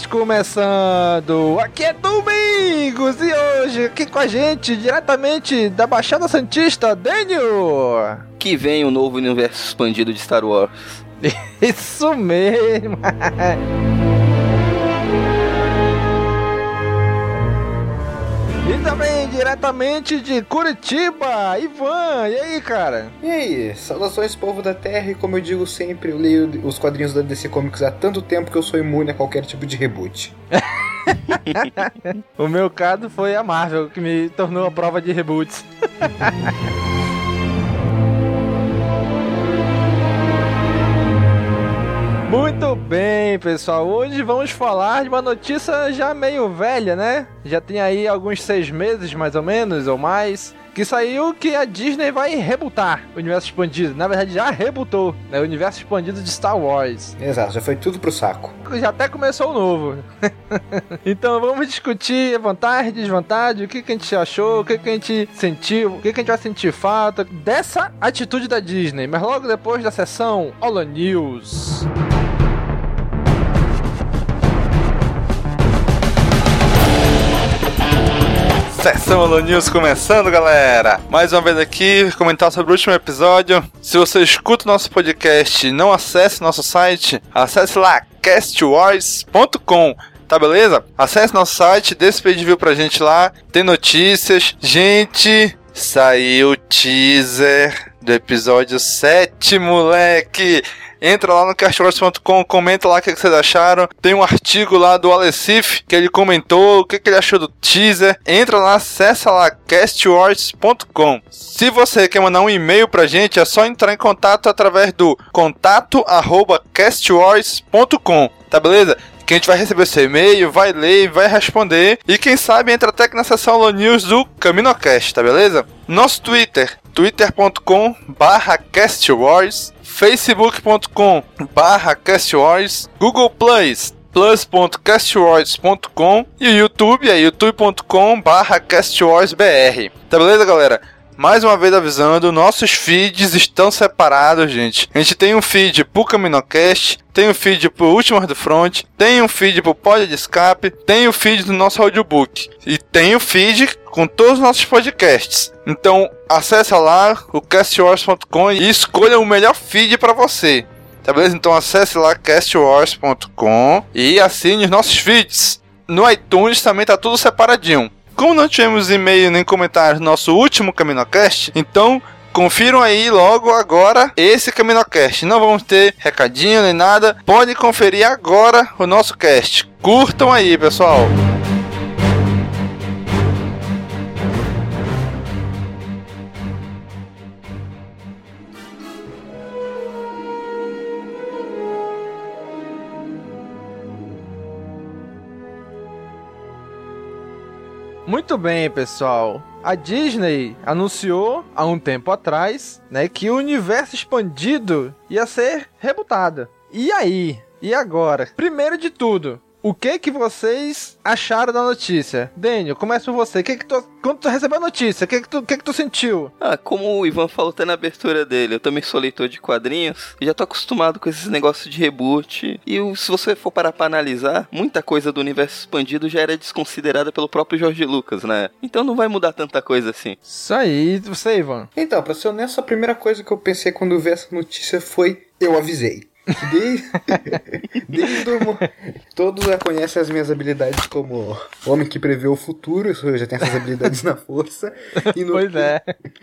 CaminoCast começando! Aqui é Domingos e hoje aqui com a gente, diretamente da Baixada Santista, Daniel! Que vem o novo universo expandido de Star Wars. Isso mesmo! E também diretamente de Curitiba, Ivan, e aí, cara? E aí, saudações povo da Terra, e como eu digo sempre, eu leio os quadrinhos da DC Comics há tanto tempo que eu sou imune a qualquer tipo de reboot. o meu caso foi a Marvel, que me tornou a prova de reboots. Muito bem, pessoal. Hoje vamos falar de uma notícia já meio velha, né? Já tem aí alguns seis meses, mais ou menos, ou mais. Que saiu que a Disney vai rebutar o universo expandido. Na verdade, já rebutou né? o universo expandido de Star Wars. Exato, já foi tudo pro saco. Já até começou o novo. então vamos discutir vantagem, desvantagem, o que, que a gente achou, o que, que a gente sentiu, o que, que a gente vai sentir falta dessa atitude da Disney. Mas logo depois da sessão Holo News. Sessão Holo News começando, galera! Mais uma vez aqui, comentar sobre o último episódio. Se você escuta o nosso podcast não acesse nosso site, acesse lá castwars.com tá beleza? Acesse nosso site, dê esse page view pra gente lá, tem notícias. Gente, saiu o teaser do episódio 7, moleque! Entra lá no castwars.com, comenta lá o que, vocês acharam. Tem um artigo lá do Alessif que ele comentou o que, ele achou do teaser. Entra lá, acessa lá castwars.com. Se você quer mandar um e-mail pra gente, é só entrar em contato através do contato arroba castwars.com, tá beleza? que a gente vai receber seu e-mail, vai ler, vai responder e quem sabe entra até que na seção Low News do CaminoCast, tá beleza? Nosso Twitter, twitter.com barra facebook.com barra Google Plus, plus.castwars.com e o YouTube é youtube.com barra castwarsbr. Tá beleza, galera? Mais uma vez avisando, nossos feeds estão separados, gente. A gente tem um feed pro CaminoCast, tem um feed pro Últimas do Front, tem um feed pro Pod de Escape, tem o feed do nosso audiobook e tem o feed com todos os nossos podcasts. Então, acessa lá o castwars.com e escolha o melhor feed para você. Tá beleza? Então acesse lá castwars.com e assine os nossos feeds. No iTunes também tá tudo separadinho. Como não tivemos e-mail nem comentário no nosso último CaminoCast, então confiram aí logo agora esse CaminoCast. Não vamos ter recadinho nem nada. Pode conferir agora o nosso cast. Curtam aí, pessoal. Muito bem, pessoal. A Disney anunciou há um tempo atrás, né, que o universo expandido ia ser rebutado. E aí, E agora, primeiro de tudo, o que que vocês acharam da notícia? Daniel, começa por você. Que que tu, quando tu recebeu a notícia, o que que tu, que que tu sentiu? Ah, como o Ivan falou até na abertura dele, eu também sou leitor de quadrinhos e já tô acostumado com esses negócios de reboot. E se você for parar pra analisar, muita coisa do universo expandido já era desconsiderada pelo próprio Jorge Lucas, né? Então não vai mudar tanta coisa assim. Isso aí, você, Ivan. Então, pra ser honesto, a primeira coisa que eu pensei quando eu vi essa notícia foi: eu avisei. Desde, desde o, todos já conhecem as minhas habilidades como homem que prevê o futuro, eu já tenho essas habilidades na força. E no, pois é.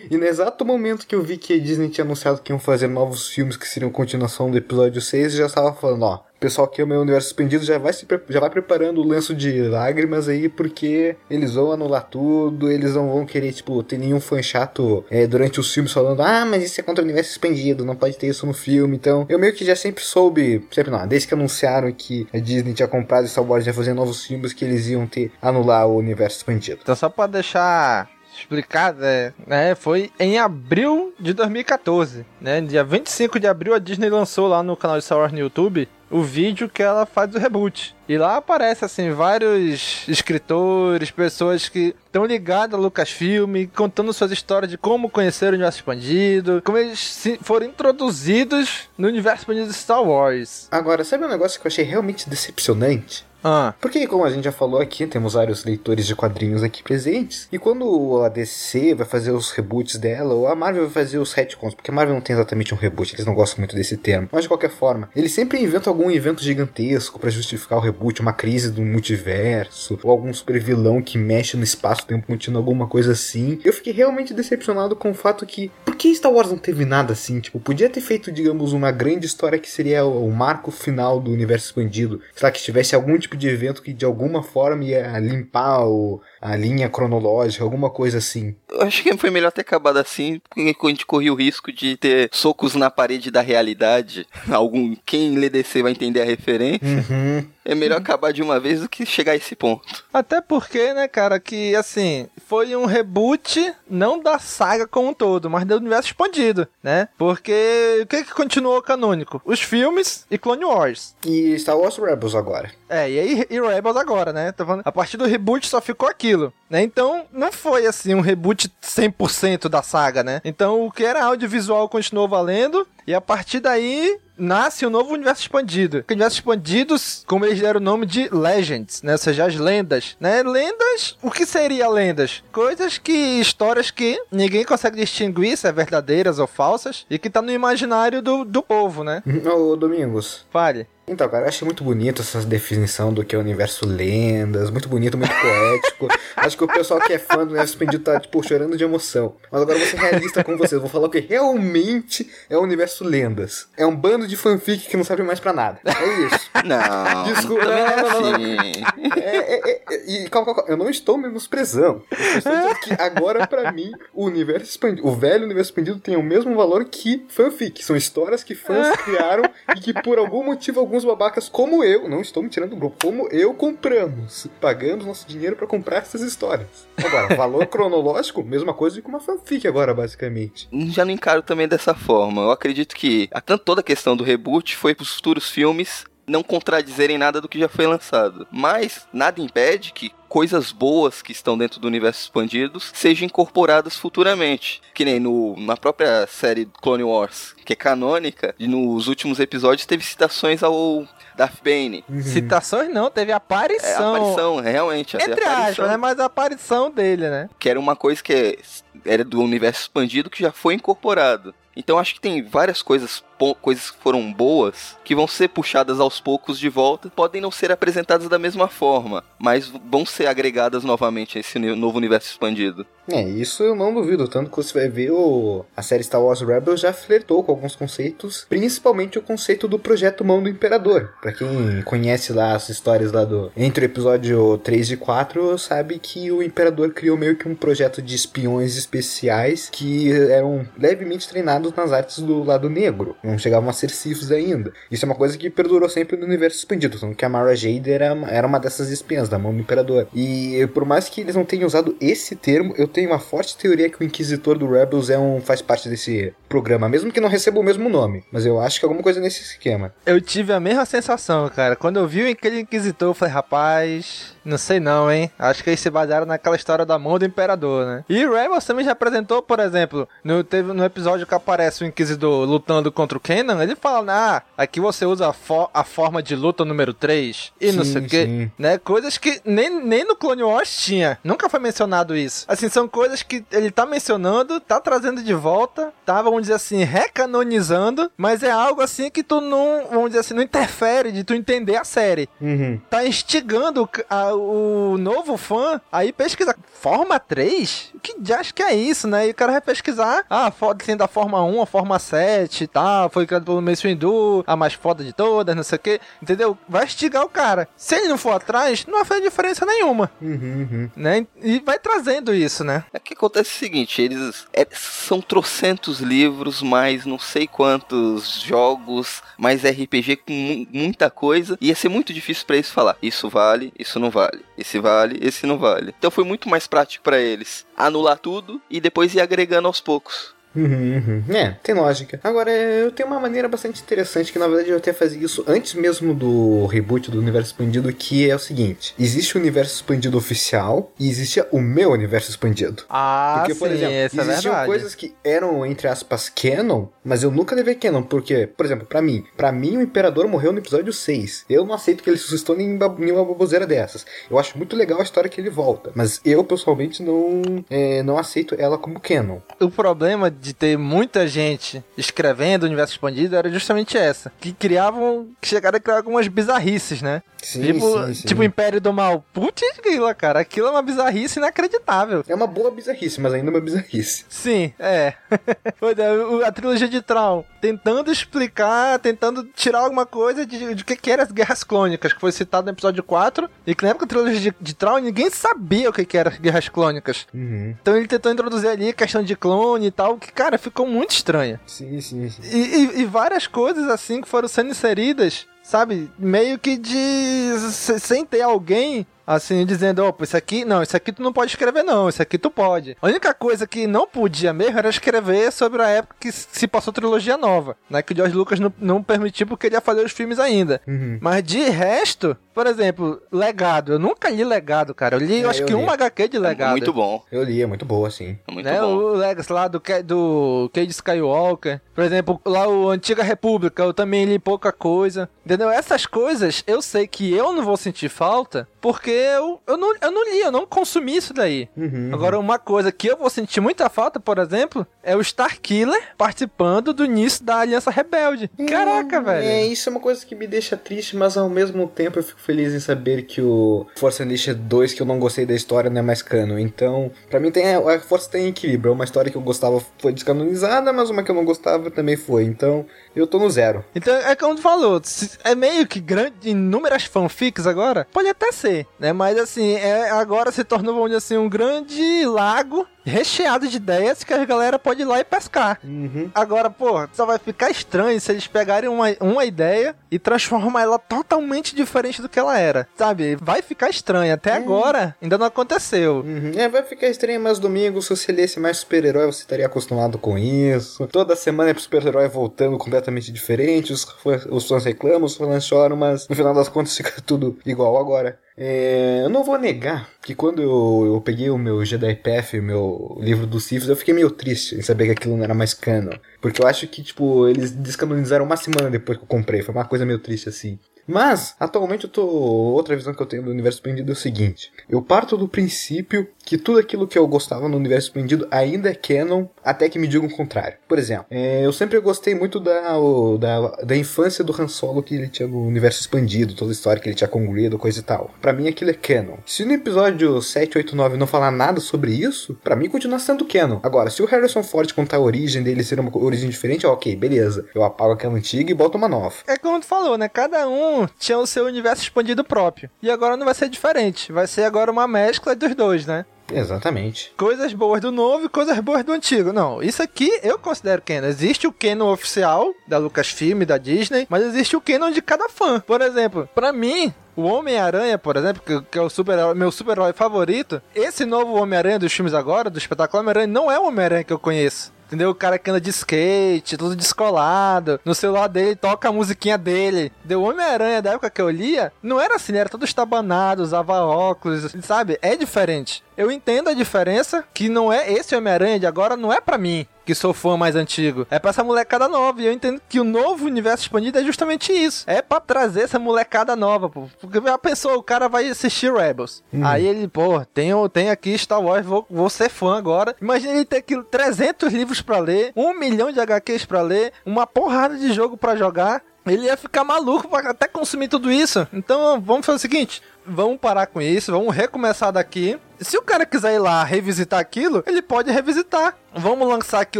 E no exato momento que eu vi que a Disney tinha anunciado que iam fazer novos filmes que seriam continuação do episódio 6, eu já estava falando, ó, pessoal que ama o universo suspendido já vai, se, já vai preparando o lenço de lágrimas aí, porque eles vão anular tudo, eles não vão querer, tipo, ter nenhum fã chato é, durante os filmes falando, ah, mas isso é contra o universo suspendido, não pode ter isso no filme. Então, eu meio que já sempre soube, sempre não, desde que anunciaram que a Disney tinha comprado Star Wars ia fazer novos filmes, que eles iam ter, anular o universo expandido. Então, só pra deixar explicado, é, né, foi em abril de 2014, né, dia 25 de abril a Disney lançou lá no canal de Star Wars no YouTube o vídeo que ela faz do reboot. E lá aparece assim vários escritores, pessoas que estão ligadas a Lucasfilm, contando suas histórias de como conheceram o universo expandido, como eles foram introduzidos no universo expandido de Star Wars. Agora, sabe um negócio que eu achei realmente decepcionante? Ah. Porque, como a gente já falou aqui, temos vários leitores de quadrinhos aqui presentes. E quando a DC vai fazer os reboots dela, ou a Marvel vai fazer os retcons, porque a Marvel não tem exatamente um reboot, eles não gostam muito desse termo. Mas de qualquer forma, eles sempre inventam algum evento gigantesco para justificar o reboot, uma crise do multiverso, ou algum super vilão que mexe no espaço-tempo contínuo, alguma coisa assim. Eu fiquei realmente decepcionado com o fato que. Por que Star Wars não teve nada assim? Tipo, podia ter feito, digamos, uma grande história que seria o marco final do universo expandido. Será que tivesse algum tipo de evento que de alguma forma ia limpar o, a linha cronológica, alguma coisa assim. Eu acho que foi melhor ter acabado assim, porque a gente corria o risco de ter socos na parede da realidade. Algum quem lê DC vai entender a referência. Uhum. É melhor acabar de uma vez do que chegar a esse ponto. Até porque, né, cara, que assim, foi um reboot não da saga como um todo, mas do universo expandido, né? Porque o que que continuou canônico? Os filmes e Clone Wars. E Star Wars Rebels agora. É, e aí e Rebels agora, né? A partir do reboot só ficou aquilo, né? Então, não foi assim um reboot 100% da saga, né? Então, o que era audiovisual continuou valendo e a partir daí nasce o um novo universo expandido. O universo expandidos, como eles deram o nome de Legends, né? Ou seja, as lendas, né? Lendas, o que seria lendas? Coisas que, histórias que ninguém consegue distinguir se é verdadeiras ou falsas e que tá no imaginário do, do povo, né? Ô, Domingos. Fale. Então, cara, eu achei muito bonito essa definição do que é o universo lendas, muito bonito, muito poético. Acho que o pessoal que é fã do universo expandido tá, tipo, chorando de emoção. Mas agora vou ser realista com vocês, vou falar o que realmente é o universo lendas. É um bando de fanfic que não serve mais pra nada. É isso. Não, Desculpa, não, não, não, não, assim. É, é, é, e calma, calma, calma, eu não estou menosprezando. Eu estou dizendo que agora, pra mim, o universo expandido, o velho universo expandido tem o mesmo valor que fanfic. São histórias que fãs criaram e que por algum motivo, alguns babacas como eu, não estou me tirando do grupo, como eu compramos, pagando nosso dinheiro para comprar essas histórias. Agora, valor cronológico, mesma coisa que uma fanfic agora, basicamente. Já não encaro também dessa forma. Eu acredito que a, toda a questão do reboot foi para os futuros filmes não contradizerem nada do que já foi lançado. Mas nada impede que coisas boas que estão dentro do universo expandidos sejam incorporadas futuramente. Que nem no, na própria série Clone Wars, que é canônica, e nos últimos episódios teve citações ao Darth Bane. Uhum. Citações não, teve aparição. É, aparição, realmente. Entre aspas, né? Mas a aparição dele, né? Que era uma coisa que era do universo expandido que já foi incorporado. Então acho que tem várias coisas, coisas que foram boas, que vão ser puxadas aos poucos de volta, podem não ser apresentadas da mesma forma, mas vão ser agregadas novamente a esse novo universo expandido. É, isso eu não duvido, tanto que você vai ver o... a série Star Wars Rebels já flertou com alguns conceitos, principalmente o conceito do projeto Mão do Imperador. Para quem conhece lá as histórias lá do entre o episódio 3 e 4, sabe que o Imperador criou meio que um projeto de espiões especiais que eram levemente treinados nas artes do lado negro. Não chegavam a ser Siths ainda. Isso é uma coisa que perdurou sempre no universo expandido, tanto que a Mara Jade era, era uma dessas espiãs da mão do Imperador. E por mais que eles não tenham usado esse termo, eu tenho uma forte teoria que o Inquisitor do Rebels é um, faz parte desse programa, mesmo que não receba o mesmo nome. Mas eu acho que alguma coisa nesse esquema. Eu tive a mesma sensação, cara. Quando eu vi aquele Inquisitor, eu falei, rapaz, não sei não, hein? Acho que eles se basearam naquela história da mão do Imperador, né? E Rebels também já apresentou, por exemplo, no, teve, no episódio que aparece o Inquisidor lutando contra o Kenan, ele fala, ah, aqui você usa a, fo a forma de luta número 3 e sim, não sei o que, né? Coisas que nem, nem no Clone Wars tinha. Nunca foi mencionado isso. Assim, são coisas que ele tá mencionando, tá trazendo de volta, tá, vamos dizer assim, recanonizando, mas é algo assim que tu não, vamos dizer assim, não interfere de tu entender a série. Uhum. Tá instigando a, o novo fã aí pesquisar. Forma 3? Que acho que é isso, né? E o cara vai pesquisar. Ah, foda assim, da Forma 1, a Forma 7 e tal. Foi criado pelo Mace Windu, a mais foda de todas, não sei o que. Entendeu? Vai instigar o cara. Se ele não for atrás, não vai fazer diferença nenhuma. Uhum, uhum. Né? E vai trazendo isso, né? É que acontece o seguinte, eles é, são trocentos livros, mais não sei quantos jogos, mais RPG com muita coisa. Ia ser muito difícil para eles falar. Isso vale, isso não vale. Esse vale, esse não vale. Então foi muito mais prático para eles anular tudo e depois ir agregando aos poucos. Uhum, uhum. É, tem lógica. Agora, eu tenho uma maneira bastante interessante que, na verdade, eu até fazia isso antes mesmo do reboot do universo expandido, que é o seguinte: existe o universo expandido oficial e existia o meu universo expandido. Ah, porque, por sim, exemplo, é existiam é coisas que eram, entre aspas, canon, mas eu nunca levei canon, porque, por exemplo, para mim, para mim o Imperador morreu no episódio 6. Eu não aceito que ele suscitou nenhuma baboseira dessas. Eu acho muito legal a história que ele volta, mas eu, pessoalmente, não, é, não aceito ela como canon. O problema de de ter muita gente escrevendo o universo expandido era justamente essa. Que criavam. que chegaram a criar algumas bizarrices, né? Sim, tipo, sim, sim. tipo Império do Mal. Putz, grila, cara. Aquilo é uma bizarrice inacreditável. É uma boa bizarrice, mas ainda uma bizarrice. Sim, é. é a trilogia de Traum tentando explicar, tentando tirar alguma coisa de, de que, que eram as Guerras Clônicas, que foi citado no episódio 4, e que na época da trilogia de, de Traum ninguém sabia o que, que eram as Guerras Clônicas. Uhum. Então ele tentou introduzir ali a questão de clone e tal, que, cara, ficou muito estranha. Sim, sim, sim. E, e, e várias coisas assim que foram sendo inseridas sabe? Meio que de. sem ter alguém assim, dizendo, opa, isso aqui, não, isso aqui tu não pode escrever não, isso aqui tu pode. A única coisa que não podia mesmo era escrever sobre a época que se passou trilogia nova, né, que o George Lucas não, não permitiu porque ele ia fazer os filmes ainda. Uhum. Mas de resto, por exemplo, Legado, eu nunca li Legado, cara, eu li, é, eu acho eu que li. um HQ de Legado. É muito bom. Eu li, é muito boa, sim. É muito né, bom. O Legacy lá do, do Cade Skywalker, por exemplo, lá o Antiga República, eu também li pouca coisa, entendeu? Essas coisas, eu sei que eu não vou sentir falta, porque eu, eu, não, eu não li, eu não consumi isso daí. Uhum, Agora, uma coisa que eu vou sentir muita falta, por exemplo, é o Starkiller participando do início da Aliança Rebelde. Hum, Caraca, velho. É, isso é uma coisa que me deixa triste, mas ao mesmo tempo eu fico feliz em saber que o Força Unleashed 2, que eu não gostei da história, não é mais cano. Então, para mim, tem, a Força tem equilíbrio. Uma história que eu gostava foi descanonizada, mas uma que eu não gostava também foi. Então, eu tô no zero. Então, é como tu falou, é meio que grande, inúmeras fanfics agora. Pode até ser, né? Mas assim, é, agora se tornou, vamos dizer assim, um grande lago recheado de ideias que a galera pode ir lá e pescar. Uhum. Agora, pô, só vai ficar estranho se eles pegarem uma, uma ideia e transformar ela totalmente diferente do que ela era. Sabe? Vai ficar estranho. Até uhum. agora ainda não aconteceu. Uhum. É, vai ficar estranho, mas domingo, se você lesse mais super-herói, você estaria acostumado com isso. Toda semana é pro super-herói voltando completamente diferente. Os, os fãs reclamam, os fãs choram, mas no final das contas fica tudo igual agora. É, eu não vou negar que quando eu, eu peguei o meu Jedi Path, o meu livro dos Siths, eu fiquei meio triste em saber que aquilo não era mais canon. Porque eu acho que, tipo, eles descanonizaram uma semana depois que eu comprei. Foi uma coisa meio triste assim. Mas, atualmente eu tô. Outra visão que eu tenho do universo expandido é o seguinte: eu parto do princípio que tudo aquilo que eu gostava no universo expandido ainda é canon, até que me digam o contrário. Por exemplo, é, eu sempre gostei muito da, o, da, da infância do Han Solo que ele tinha no universo expandido, toda a história que ele tinha concluído, coisa e tal. Para mim aquilo é canon. Se no episódio 7, 8, 9 não falar nada sobre isso, para mim continua sendo canon. Agora, se o Harrison Ford contar a origem dele ser uma origem diferente, ok, beleza. Eu apago aquela antiga e boto uma nova. É como tu falou, né? Cada um tinha o seu universo expandido próprio. E agora não vai ser diferente. Vai ser agora uma mescla dos dois, né? Exatamente. Coisas boas do novo e coisas boas do antigo. Não, isso aqui eu considero canon. Existe o canon oficial da Lucasfilm, da Disney, mas existe o canon de cada fã. Por exemplo, pra mim, o Homem-Aranha, por exemplo, que, que é o super meu super-herói favorito, esse novo Homem-Aranha dos filmes agora, do espetáculo Homem-Aranha, não é o Homem-Aranha que eu conheço. Entendeu? O cara que anda de skate, tudo descolado. No celular dele toca a musiquinha dele. Deu Homem-Aranha da época que eu lia, não era assim, era todo estabanado, usava óculos, sabe? É diferente. Eu entendo a diferença, que não é esse Homem-Aranha de agora, não é para mim, que sou fã mais antigo. É pra essa molecada nova. E eu entendo que o novo universo expandido é justamente isso. É para trazer essa molecada nova, pô. Porque já pensou, o cara vai assistir Rebels. Hum. Aí ele, pô, tem, tem aqui Star Wars, vou, vou ser fã agora. Imagina ele ter aquilo, 300 livros para ler, um milhão de HQs para ler, uma porrada de jogo para jogar. Ele ia ficar maluco pra até consumir tudo isso. Então vamos fazer o seguinte: vamos parar com isso, vamos recomeçar daqui. Se o cara quiser ir lá revisitar aquilo, ele pode revisitar. Vamos lançar aqui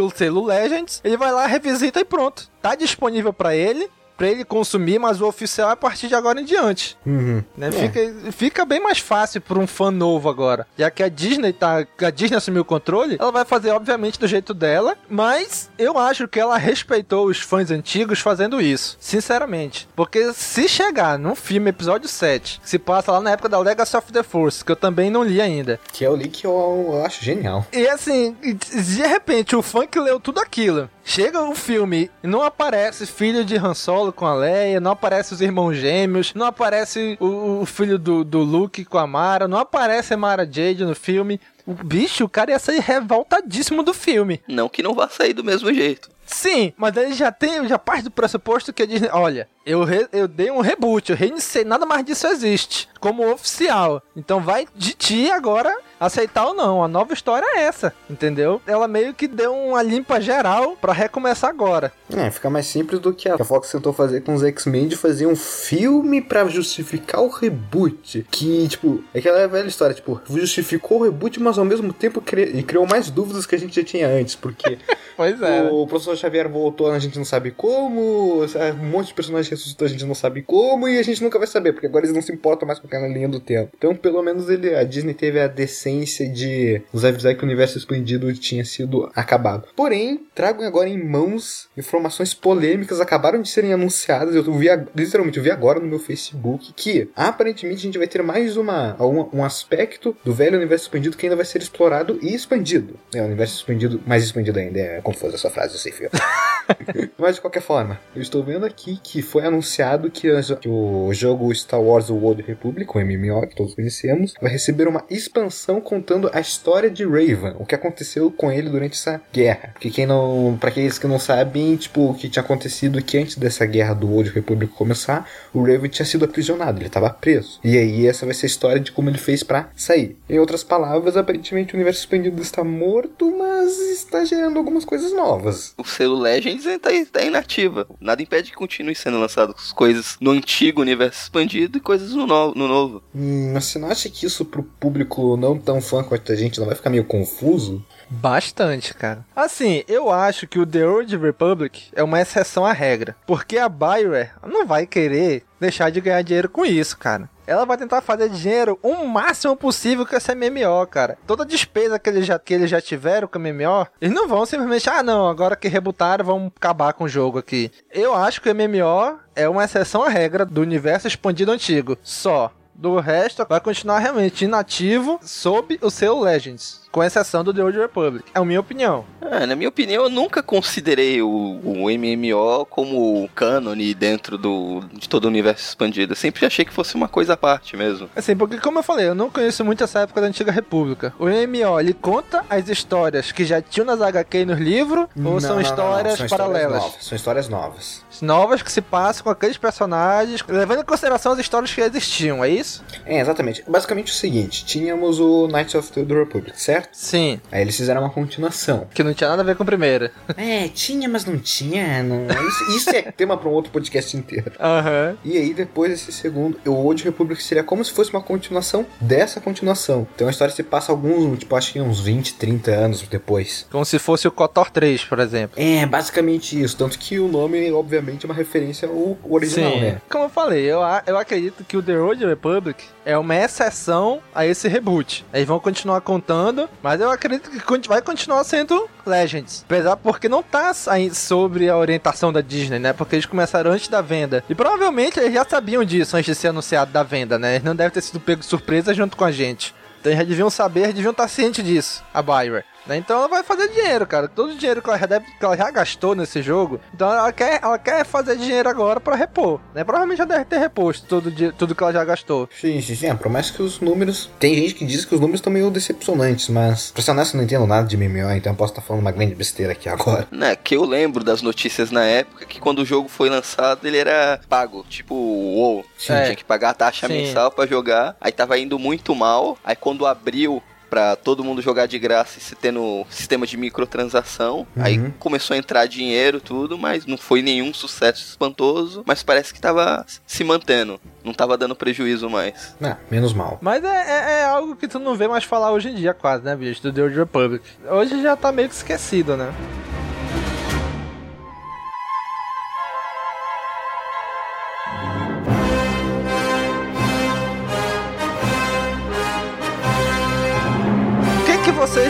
o selo Legends, ele vai lá, revisita e pronto. Tá disponível para ele para ele consumir, mas o oficial é a partir de agora em diante. Uhum. Né? É. Fica, fica bem mais fácil para um fã novo agora. Já que a Disney tá. A Disney assumiu o controle, ela vai fazer, obviamente, do jeito dela. Mas eu acho que ela respeitou os fãs antigos fazendo isso. Sinceramente. Porque se chegar num filme, episódio 7, que se passa lá na época da Legacy of the Force, que eu também não li ainda. Que é o li que eu, eu acho genial. E assim, de repente, o fã que leu tudo aquilo. Chega o filme e não aparece filho de Han Solo com a Leia, não aparece os irmãos gêmeos, não aparece o, o filho do, do Luke com a Mara, não aparece a Mara Jade no filme. O bicho, o cara ia sair revoltadíssimo do filme. Não que não vá sair do mesmo jeito. Sim, mas ele já tem, já parte do pressuposto que a Disney, olha, eu, re, eu dei um reboot, eu reiniciei, nada mais disso existe, como oficial. Então vai de ti agora aceitar ou não. A nova história é essa, entendeu? Ela meio que deu uma limpa geral para recomeçar agora. É, fica mais simples do que a Fox tentou fazer com os X-Men de fazer um filme para justificar o reboot. Que, tipo, é aquela velha história, tipo, justificou o reboot, mas ao mesmo tempo cri criou mais dúvidas que a gente já tinha antes, porque pois é. o professor Xavier voltou, a gente não sabe como, um monte de personagens ressuscitou, a gente não sabe como, e a gente nunca vai saber, porque agora eles não se importam mais com aquela linha do tempo. Então, pelo menos ele, a Disney teve a decência de nos avisar que o universo expandido tinha sido acabado. Porém, trago agora em mãos informações polêmicas, acabaram de serem anunciadas, eu vi, literalmente, eu vi agora no meu Facebook, que aparentemente a gente vai ter mais uma, um, um aspecto do velho universo expandido que ainda vai ser explorado e expandido. É, o universo expandido, mais expandido ainda, é confuso essa frase, eu sei, Mas de qualquer forma, eu estou vendo aqui que foi anunciado que, que o jogo Star Wars World Republic, o MMO que todos conhecemos, vai receber uma expansão contando a história de Raven, o que aconteceu com ele durante essa guerra. Porque quem não, para aqueles que não sabem, tipo, o que tinha acontecido que antes dessa guerra do World Republic começar, o Raven tinha sido aprisionado, ele estava preso. E aí essa vai ser a história de como ele fez para sair. Em outras palavras, aparentemente o universo expandido está morto, mas está gerando algumas coisas novas. Selo Legends está tá inativa. Nada impede que continue sendo lançadas coisas no antigo universo expandido e coisas no, no, no novo. Hum, mas você não acha que isso pro público não tão fã quanto a gente não vai ficar meio confuso? Bastante, cara. Assim, eu acho que o The Old Republic é uma exceção à regra. Porque a Bioware não vai querer deixar de ganhar dinheiro com isso, cara. Ela vai tentar fazer dinheiro o máximo possível com esse MMO, cara. Toda despesa que eles já, que eles já tiveram com o MMO, eles não vão simplesmente, ah, não, agora que rebutaram, vamos acabar com o jogo aqui. Eu acho que o MMO é uma exceção à regra do universo expandido antigo. Só. Do resto, vai continuar realmente inativo sob o seu Legends com exceção do The Old Republic. É a minha opinião. É, na minha opinião, eu nunca considerei o, o MMO como cânone dentro do, de todo o universo expandido. Eu sempre achei que fosse uma coisa à parte mesmo. Assim, porque como eu falei, eu não conheço muito essa época da Antiga República. O MMO, ele conta as histórias que já tinham nas HQ e nos livros, ou Não, são não, histórias não. São paralelas? novas. São histórias novas. Novas que se passam com aqueles personagens, levando em consideração as histórias que existiam, é isso? É, exatamente. Basicamente o seguinte: tínhamos o Knights of the Republic, certo? Sim. Aí eles fizeram uma continuação. Que não tinha nada a ver com a primeira. É, tinha, mas não tinha. Não... Isso, isso é tema para um outro podcast inteiro. Aham. E aí, depois desse segundo, o Old Republic seria como se fosse uma continuação dessa continuação. Então a história se passa alguns, tipo, acho que uns 20, 30 anos depois. Como se fosse o KOTOR 3, por exemplo. É, basicamente isso. Tanto que o nome, obviamente, é uma referência ao original, Sim. né? Como eu falei, eu, eu acredito que o The Old Republic Republic é uma exceção a esse reboot. Eles vão continuar contando, mas eu acredito que vai continuar sendo Legends. Apesar porque não tá sobre a orientação da Disney, né? Porque eles começaram antes da venda. E provavelmente eles já sabiam disso antes de ser anunciado da venda, né? Eles não devem ter sido pego de surpresa junto com a gente. Então eles já deviam saber, deviam estar cientes disso, a Bioware. Né? Então ela vai fazer dinheiro, cara. Todo o dinheiro que ela, já deve, que ela já gastou nesse jogo. Então ela quer, ela quer fazer dinheiro agora para repor. Né? Provavelmente já deve ter reposto tudo, tudo que ela já gastou. Sim, sim, sim. É, promessa que os números. Tem gente que diz que os números estão meio decepcionantes, mas pra ser honesto, eu não entendo nada de MMO, então eu posso estar falando uma grande besteira aqui agora. Né, que eu lembro das notícias na época que quando o jogo foi lançado ele era pago. Tipo, WoW. É. Tinha que pagar a taxa sim. mensal para jogar. Aí tava indo muito mal. Aí quando abriu para todo mundo jogar de graça e se tendo sistema de microtransação. Uhum. Aí começou a entrar dinheiro, tudo, mas não foi nenhum sucesso espantoso. Mas parece que tava se mantendo. Não tava dando prejuízo mais. Ah, menos mal. Mas é, é, é, algo que tu não vê mais falar hoje em dia, quase, né, bicho? Do The Old Republic. Hoje já tá meio que esquecido, né?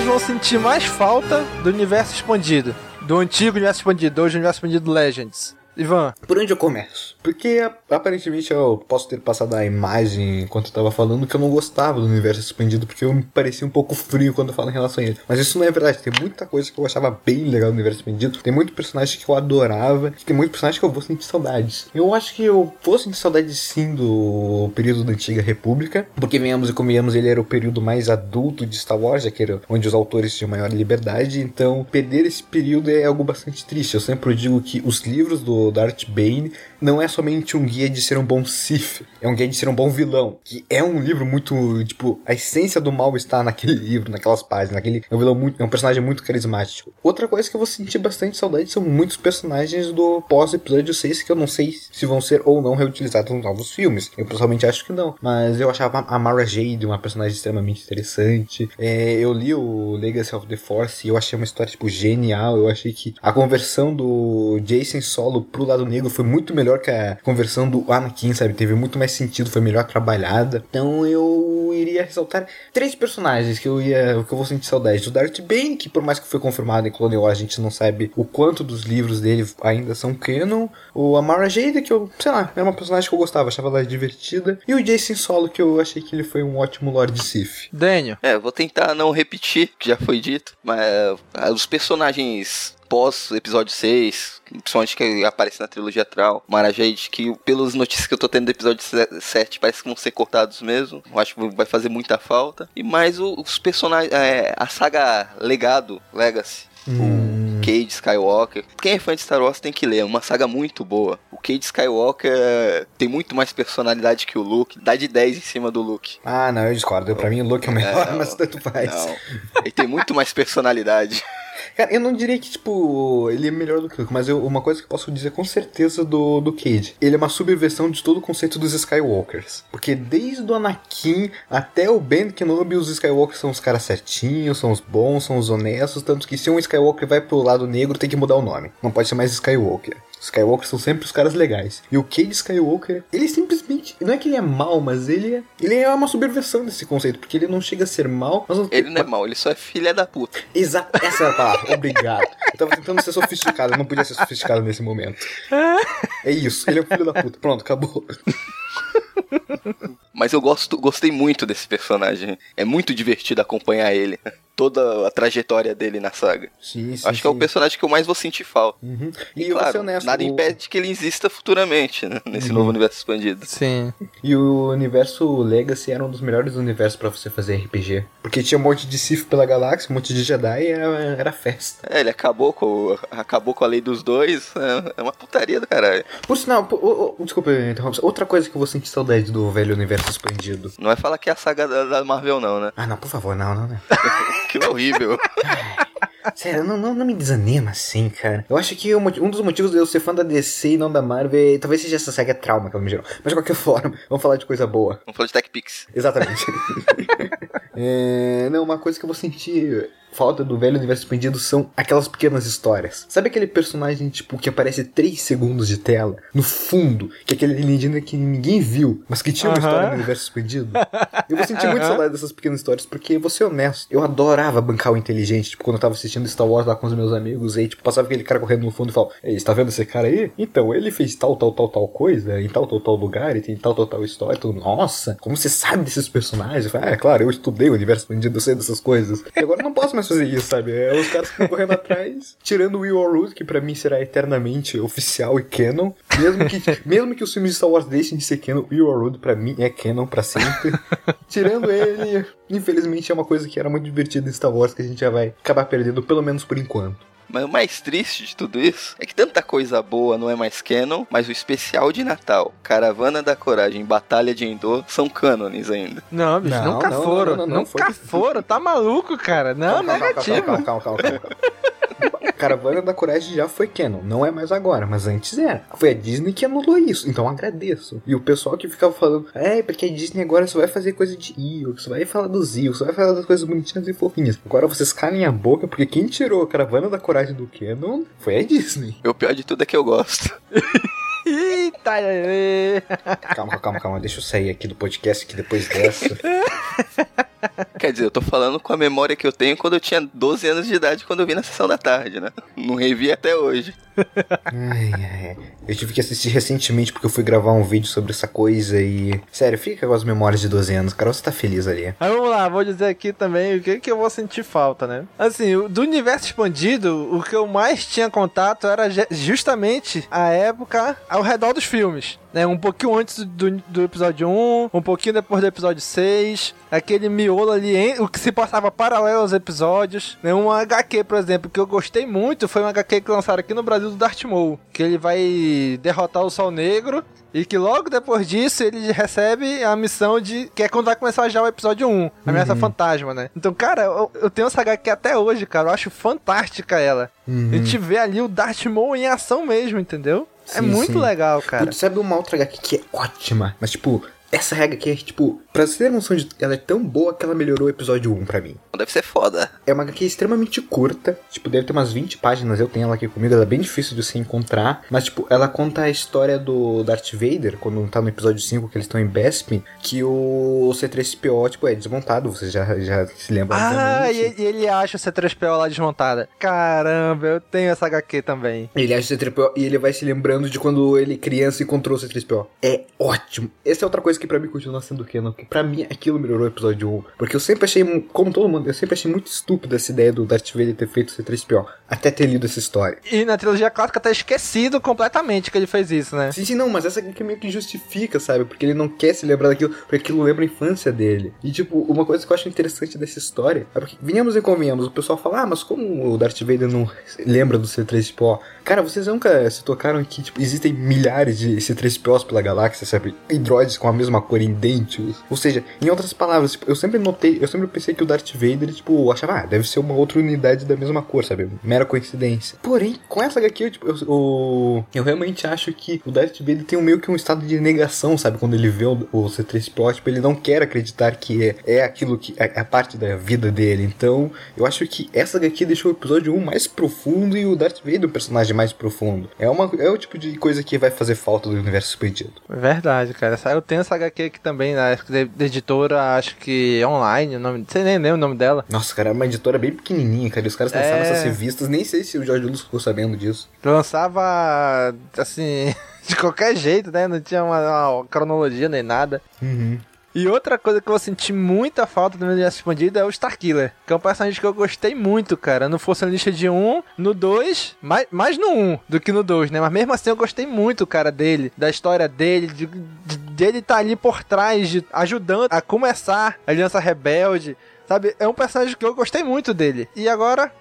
Vão sentir mais falta do universo expandido? Do antigo universo expandido, hoje universo expandido Legends. Ivan. Por onde eu começo? Porque aparentemente eu posso ter passado a imagem enquanto eu tava falando que eu não gostava do universo expandido, porque eu me parecia um pouco frio quando eu falo em relação a ele. Mas isso não é verdade. Tem muita coisa que eu achava bem legal no universo expandido. Tem muito personagem que eu adorava. Tem muito personagem que eu vou sentir saudades. Eu acho que eu vou sentir saudades sim do período da Antiga República. Porque venhamos e convenhamos, ele era o período mais adulto de Star Wars, era onde os autores tinham maior liberdade. Então, perder esse período é algo bastante triste. Eu sempre digo que os livros do Darth Bane não é somente um guia de ser um bom Sith, é um guia de ser um bom vilão. Que é um livro muito, tipo, a essência do mal está naquele livro, naquelas páginas, naquele é um vilão muito, é um personagem muito carismático. Outra coisa que eu vou sentir bastante saudade são muitos personagens do pós episódio 6 que eu não sei se vão ser ou não reutilizados nos novos filmes. Eu pessoalmente acho que não, mas eu achava a Mara Jade uma personagem extremamente interessante. É, eu li o Legacy of the Force e eu achei uma história tipo genial. Eu achei que a conversão do Jason Solo pro lado negro foi muito melhor que a conversão do Anakin, sabe? Teve muito mais sentido, foi melhor trabalhada. Então eu iria ressaltar três personagens que eu ia que eu vou sentir saudade. O Darth Bane, que por mais que foi confirmado em Clone Wars, a gente não sabe o quanto dos livros dele ainda são canon. O Amara Jade, que eu, sei lá, era uma personagem que eu gostava, achava ela divertida. E o Jason Solo, que eu achei que ele foi um ótimo Lord Sith. Daniel. É, vou tentar não repetir, que já foi dito, mas uh, os personagens pós episódio 6, principalmente que aparece na trilogia Tral, Mara Jade, que pelas notícias que eu tô tendo do episódio 7 parece que vão ser cortados mesmo. Eu acho que vai fazer muita falta. E mais os personagens. É, a saga Legado, Legacy. Hum. O Cade Skywalker. Quem é fã de Star Wars tem que ler, é uma saga muito boa. O Cade Skywalker tem muito mais personalidade que o Luke, dá de 10 em cima do Luke. Ah, não, eu discordo. Pra mim o Luke é o melhor, é, mas tanto faz. Não. Ele tem muito mais personalidade. Cara, eu não diria que, tipo, ele é melhor do que o Luke, mas eu, uma coisa que eu posso dizer com certeza do, do Cade, ele é uma subversão de todo o conceito dos Skywalkers. Porque desde o Anakin até o Ben Kenobi, os Skywalkers são os caras certinhos, são os bons, são os honestos, tanto que se um Skywalker vai pro lado negro, tem que mudar o nome. Não pode ser mais Skywalker. Skywalker são sempre os caras legais. E o Cade Skywalker, ele simplesmente. Não é que ele é mal, mas ele é. Ele é uma subversão desse conceito, porque ele não chega a ser mal. Mas ele não é mal, ele só é filha da puta. Exato, essa é a palavra. Obrigado. Eu tava tentando ser sofisticado, eu não podia ser sofisticado nesse momento. É isso, ele é um filho da puta. Pronto, acabou. Mas eu gosto, gostei muito desse personagem. É muito divertido acompanhar ele toda a trajetória dele na saga. Sim, sim, Acho sim. que é o personagem que eu mais vou sentir falta. Uhum. E, e claro, honesto, nada o... impede que ele exista futuramente né, nesse uhum. novo universo expandido. Sim. E o universo Legacy era um dos melhores universos para você fazer RPG. Porque tinha um monte de Sith pela galáxia, um monte de Jedi e era, era festa. É, ele acabou com, acabou com a lei dos dois. É, é uma putaria do caralho. Por sinal, oh, oh, desculpa interromper. Outra coisa que eu vou sentir saudade do velho universo expandido. Não vai falar que é a saga da, da Marvel, não, né? Ah, não, por favor, não, não, né? que horrível. Sério, não, não, não, me desanima assim, cara. Eu acho que um dos motivos de eu ser fã da DC e não da Marvel é, talvez seja essa saga trauma que ela me gerou. Mas de qualquer forma, vamos falar de coisa boa. Vamos falar de Tech Pix. Exatamente. É, não, uma coisa que eu vou sentir falta do velho universo expandido são aquelas pequenas histórias. Sabe aquele personagem, tipo, que aparece 3 segundos de tela, no fundo, que é aquele alienígena que ninguém viu, mas que tinha uma Aham. história no universo expandido? Eu vou sentir muito Aham. saudade dessas pequenas histórias, porque, vou ser honesto, eu adorava bancar o inteligente, tipo, quando eu tava assistindo Star Wars lá com os meus amigos, aí, tipo, passava aquele cara correndo no fundo e falava, Ei, você tá vendo esse cara aí? Então, ele fez tal, tal, tal, tal coisa, em tal, tal, tal lugar, e tem tal, tal, tal história, e tudo, nossa, como você sabe desses personagens? Eu falei, ah, é claro, eu estudei o universo expandido, eu sei dessas coisas. E agora eu não posso mais fazer isso, sabe? É os caras que ficam correndo atrás, tirando o Will Root, que pra mim será eternamente oficial e canon, mesmo que, mesmo que os filmes de Star Wars deixem de ser canon, Will Root pra mim é canon pra sempre. Tirando ele, infelizmente é uma coisa que era muito divertida em Star Wars que a gente já vai acabar perdendo, pelo menos por enquanto. Mas o mais triste de tudo isso é que tanta coisa boa não é mais canon, mas o especial de Natal, Caravana da Coragem, Batalha de Endor, são cânones ainda. Não, bicho, Não, nunca não, foram. não, não, não, nunca foi- foram, tá maluco, cara? Não, Calma, calma, negativo. calma, calma, calma, calma, calma. Caravana da Coragem já foi canon, não é mais agora, mas antes era. Foi a Disney que anulou isso, então agradeço. E o pessoal que ficava falando, é, porque a Disney agora só vai fazer coisa de Ewok, só vai falar dos Ewoks, só vai falar das coisas bonitinhas e fofinhas. Agora vocês calem a boca, porque quem tirou a Caravana da Coragem do canon foi a Disney. E o pior de tudo é que eu gosto. Eita. Calma, calma, calma, deixa eu sair aqui do podcast que depois dessa. Quer dizer, eu tô falando com a memória que eu tenho quando eu tinha 12 anos de idade, quando eu vi na sessão da tarde, né? Não revi até hoje. Ai, ai. Eu tive que assistir recentemente porque eu fui gravar um vídeo sobre essa coisa e. Sério, fica com as memórias de 12 anos. Carol, você tá feliz ali. Mas vamos lá, vou dizer aqui também o que, que eu vou sentir falta, né? Assim, do universo expandido, o que eu mais tinha contato era justamente a época ao redor dos filmes. Né? Um pouquinho antes do, do episódio 1, um pouquinho depois do episódio 6, aquele miolo ali, em- o que se passava paralelo aos episódios. Né? Um HQ, por exemplo, que eu gostei muito foi um HQ que lançaram aqui no Brasil do Darth Maul, que ele vai derrotar o Sol Negro e que logo depois disso ele recebe a missão de. Que é quando vai começar já o episódio 1, a ameaça Uhum. fantasma, né? Então, cara, eu, eu tenho essa HQ até hoje, cara. Eu acho fantástica ela. Uhum. A gente vê ali o Darth Maul em ação mesmo, entendeu? É Sim, muito sim. legal, cara. Putz, sabe uma outra HQ que é ótima, mas tipo, essa regra aqui é tipo, pra você ter noção de. Ela é tão boa que ela melhorou o episódio 1 pra mim. Deve ser foda. É uma HQ extremamente curta, tipo, deve ter umas 20 páginas, eu tenho ela aqui comigo, ela é bem difícil de se encontrar, mas tipo, ela conta a história do Darth Vader, quando tá no episódio 5, que eles estão em Bespin, que o C3PO, tipo, é desmontado, você já, já se lembra, Ah, e, e ele acha o C3PO lá desmontada. Caramba, eu tenho essa HQ também. Ele acha o C3PO e ele vai se lembrando de quando ele criança encontrou o C3PO. É ótimo. Essa é outra coisa que pra mim continua sendo canon, que pra mim aquilo melhorou o episódio 1. Porque eu sempre achei, como todo mundo, eu sempre achei muito estúpida essa ideia do Darth Vader ter feito o C3PO. Até ter lido essa história. E na trilogia clássica tá esquecido completamente que ele fez isso, né? Sim, sim, não, mas essa aqui meio que justifica, sabe? Porque ele não quer se lembrar daquilo, porque aquilo lembra a infância dele. E, tipo, uma coisa que eu acho interessante dessa história é porque, venhamos e convenhamos, o pessoal fala, ah, mas como o Darth Vader não lembra do C3PO? Cara, vocês nunca se tocaram que, tipo, existem milhares de C3POs pela galáxia, sabe? Droids com a mesma cor idênticos. Ou seja, em outras palavras, tipo, eu sempre notei, eu sempre pensei que o Darth Vader, tipo, achava, ah, deve ser uma outra unidade da mesma cor, sabe? Mera coincidência. Porém, com essa HQ, eu, tipo, eu, eu, eu realmente acho que o Darth Vader tem um, meio que um estado de negação, sabe? Quando ele vê o, o C3PO, tipo, ele não quer acreditar que é, é aquilo que é, é parte da vida dele. Então, eu acho que essa HQ deixou o episódio 1 mais profundo e o Darth Vader um personagem mais profundo. É, uma, é o tipo de coisa que vai fazer falta do universo expandido. Verdade, cara. Eu tenho essa HQ aqui também, né? Da editora, acho que online, o nome, sei nem lembro o nome dela. Nossa, cara, é uma editora bem pequenininha, cara. E os caras lançaram É. essas revistas. Nem sei se o George Lucas ficou sabendo disso. Lançava, assim, de qualquer jeito, né? Não tinha uma, uma cronologia nem nada. Uhum. E outra coisa que eu senti muita falta do meu universo expandido é o Starkiller, que é um personagem que eu gostei muito, cara. No Força Lista de 1, no 2, mais, mais no 1 do que no 2, né? Mas mesmo assim eu gostei muito, cara, dele, da história dele, de, de, dele tá ali por trás, de, ajudando a começar a Aliança Rebelde. Sabe, é um personagem que eu gostei muito dele. E agora,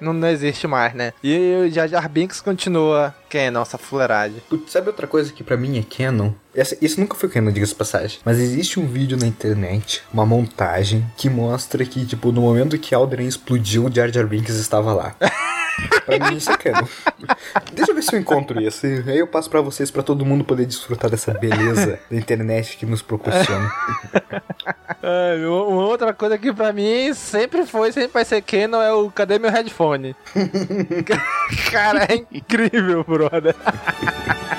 não, não existe mais, né? E o Jar Jar Binks continua, é nossa fuleiragem. Putz, sabe outra coisa que pra mim é canon? Essa, isso nunca foi canon, diga-se de passagem. Mas existe um vídeo na internet, uma montagem, que mostra que, tipo, no momento que Alderaan explodiu, o Jar Jar Binks estava lá. pra mim isso é canon. Deixa eu ver se eu encontro isso. e Aí eu passo pra vocês, pra todo mundo poder desfrutar dessa beleza da internet que nos proporciona. Uma outra coisa que pra mim sempre foi, sempre vai ser Canon é o Cadê meu headphone? Cara, é incrível, brother.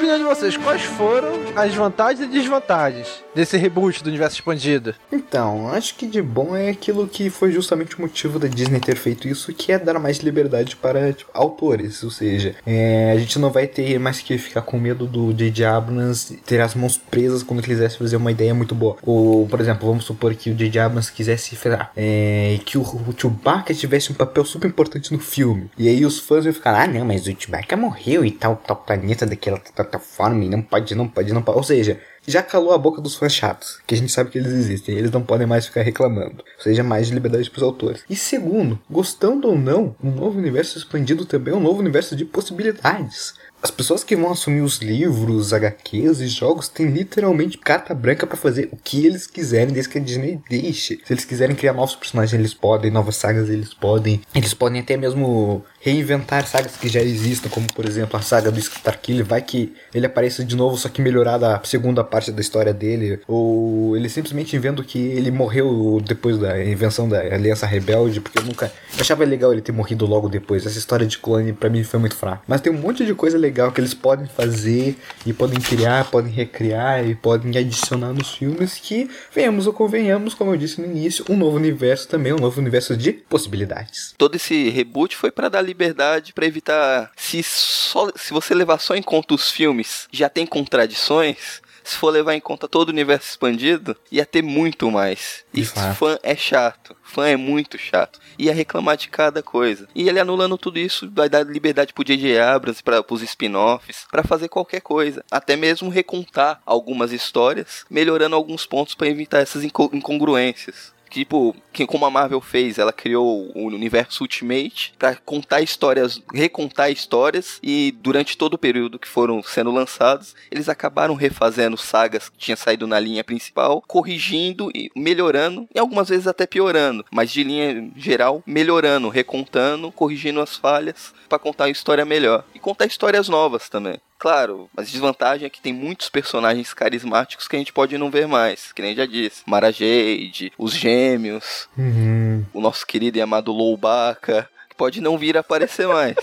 opinião de vocês, quais foram as vantagens e desvantagens desse reboot do universo expandido? Então, acho que de bom é aquilo que foi justamente o motivo da Disney ter feito isso, que é dar mais liberdade para tipo, autores. Ou seja, é, a gente não vai ter mais que ficar com medo do J.J. Abrams ter as mãos presas quando quisesse fazer uma ideia muito boa. Ou, por exemplo, vamos supor que o J.J. Abrams quisesse é, que o, o Chewbacca tivesse um papel super importante no filme. E aí os fãs iam ficar, ah, não, mas o Chewbacca morreu e tal, tal planeta daquela plataforma não pode, não pode, não pode. Ou seja, já calou a boca dos fãs chatos, que a gente sabe que eles existem, eles não podem mais ficar reclamando. Ou seja, mais liberdade para os autores. E segundo, gostando ou não, um novo universo expandido também é um novo universo de possibilidades. As pessoas que vão assumir os livros, HQs e jogos têm literalmente carta branca para fazer o que eles quiserem, desde que a Disney deixe. Se eles quiserem criar novos personagens, eles podem, novas sagas eles podem. Eles podem até mesmo reinventar sagas que já existam, como por exemplo a saga do Starkiller, vai que ele apareça de novo, só que melhorada a segunda parte da história dele, ou ele simplesmente inventa que ele morreu depois da invenção da Aliança Rebelde, porque eu nunca eu achava legal ele ter morrido logo depois. Essa história de clone para mim foi muito fraca. Mas tem um monte de coisa legal que eles podem fazer e podem criar, podem recriar e podem adicionar nos filmes que, venhamos ou convenhamos, como eu disse no início, um novo universo também, um novo universo de possibilidades. Todo esse reboot foi para dar liberdade para evitar se só se você levar só em conta os filmes, já tem contradições. Se for levar em conta todo o universo expandido, ia ter muito mais. E fã é chato. Fã é muito chato. Ia reclamar de cada coisa. E ele anulando tudo isso, vai dar liberdade pro J.J. Abrams, para os spin-offs, para fazer qualquer coisa. Até mesmo recontar algumas histórias, melhorando alguns pontos para evitar essas incongruências. Tipo, que como a Marvel fez, ela criou o universo Ultimate para contar histórias, recontar histórias e durante todo o período que foram sendo lançados, eles acabaram refazendo sagas que tinham saído na linha principal, corrigindo e melhorando e algumas vezes até piorando, mas de linha geral melhorando, recontando, corrigindo as falhas para contar uma história melhor e contar histórias novas também. Claro, mas desvantagem é que tem muitos personagens carismáticos que a gente pode não ver mais, que nem já disse. Mara Jade, os gêmeos, uhum. o nosso querido e amado Loubaca, que pode não vir a aparecer mais.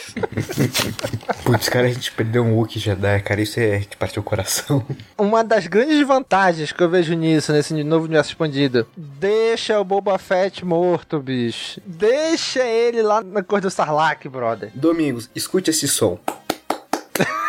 Putz, cara, a gente perdeu um Wookiee Jedi, cara, isso é de partir o coração. Uma das grandes vantagens que eu vejo nisso, nesse novo universo expandido, deixa o Boba Fett morto, bicho. Deixa ele lá na cor do Sarlacc, brother. Domingos, escute esse som.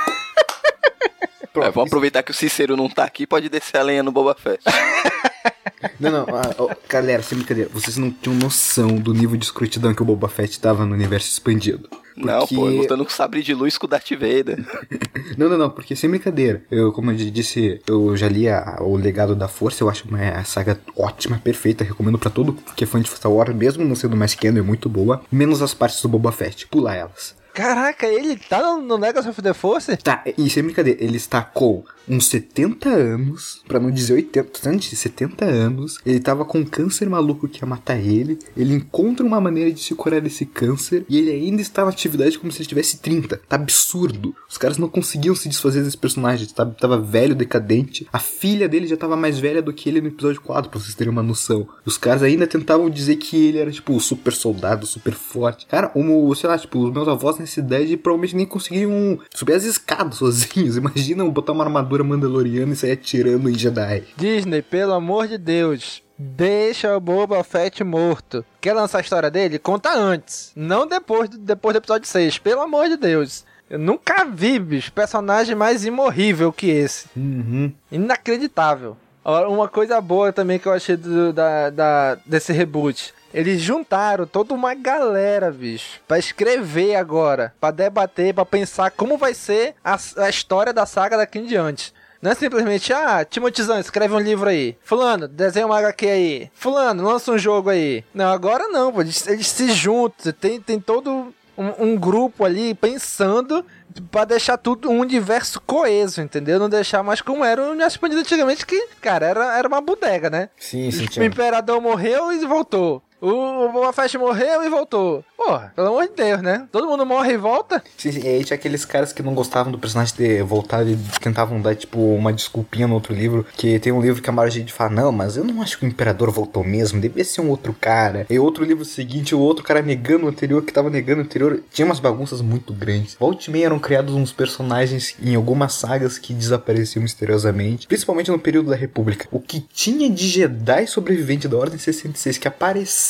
É, vamos aproveitar que o Cícero não tá aqui pode descer a lenha no Boba Fett. não, não, ah, galera, sem brincadeira, vocês não tinham noção do nível de escrotidão que o Boba Fett tava no universo expandido. Porque... Não, pô, lutando com sabre de luz com o Darth Vader. não, não, não, porque sem brincadeira. Eu, como eu disse, eu já li a, o Legado da Força, eu acho uma saga ótima, perfeita, recomendo para todo que é fã de Star Wars, mesmo não sendo mais canon, é muito boa, menos as partes do Boba Fett, pula elas. Caraca, ele tá no, Legacy of the Force? Tá, e sem brincadeira, ele está com uns 70 anos, para não dizer 80, antes de 70 anos, ele tava com um câncer maluco que ia matar ele, ele encontra uma maneira de se curar desse câncer, e ele ainda está na atividade como se ele tivesse 30. Tá absurdo. Os caras não conseguiam se desfazer desse personagem, tá, tava velho, decadente. A filha dele já tava mais velha do que ele no episódio 4, pra vocês terem uma noção. Os caras ainda tentavam dizer que ele era, tipo, o super soldado, super forte. Cara, como, sei lá, tipo, os meus avós nessa idade provavelmente nem conseguiriam subir as escadas sozinhos. Imagina botar uma armadura mandaloriana e sair atirando em Jedi. Disney, pelo amor de Deus. Deixa o Boba Fett morto. Quer lançar a história dele? Conta antes. Não depois do, depois do episódio 6. Pelo amor de Deus. Eu nunca vi, bicho, personagem mais imorrível que esse. Uhum. Inacreditável. Uma coisa boa também que eu achei do, da, da, desse reboot. Eles juntaram toda uma galera, bicho, para escrever agora, para debater, para pensar como vai ser a, a, história da saga daqui em diante. Não é simplesmente, ah, Timotizão, escreve um livro aí. Fulano, desenha uma HQ aí. Fulano, lança um jogo aí. Não, agora não, pô, eles, eles se juntam, tem, tem todo um, um grupo ali pensando pra deixar tudo um universo coeso, entendeu? Não deixar mais como era o universo expandido antigamente, que, cara, era, era uma bodega, né? Sim, sim, O imperador morreu e voltou. O Boba Fett morreu e voltou. Porra, pelo amor de Deus, né? Todo mundo morre e volta. Sim, sim. E aí tinha aqueles caras que não gostavam do personagem ter voltado e tentavam dar, tipo, uma desculpinha no outro livro. Que tem um livro que a Marge de fala, não, mas eu não acho que o Imperador voltou mesmo, devia ser um outro cara. E outro livro seguinte, o outro cara negando o anterior, que tava negando o anterior. Tinha umas bagunças muito grandes. Volte meia eram criados uns personagens em algumas sagas que desapareciam misteriosamente. Principalmente no período da República. O que tinha de Jedi sobrevivente da Ordem 66 que apareceu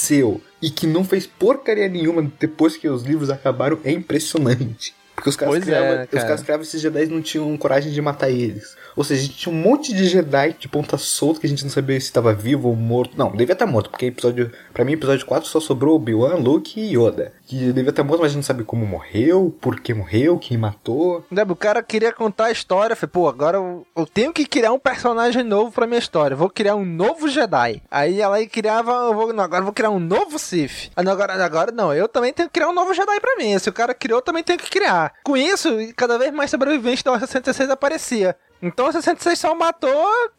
e que não fez porcaria nenhuma depois que os livros acabaram é impressionante. Porque os caras, Pois é, criavam, os cara? caras criavam esses Jedi e não tinham coragem de matar eles. Ou seja, a gente tinha um monte de Jedi de ponta solta que a gente não sabia se estava vivo ou morto. Não, devia estar morto, porque episódio. Pra mim, episódio 4 só sobrou Obi-Wan, Luke e Yoda. Que devia estar morto, mas a gente não sabe como morreu, por que morreu, quem matou. O cara queria contar a história. Falei, pô, agora eu, tenho que criar um personagem novo pra minha história. Vou criar um novo Jedi. Aí ela aí criava. Eu vou, não, agora eu vou criar um novo Sith. Ah, Agora, agora não, eu também tenho que criar um novo Jedi pra mim. Se o cara criou, eu também tenho que criar. Com isso, cada vez mais sobrevivente da Ordem 66 aparecia. Então a 66 só matou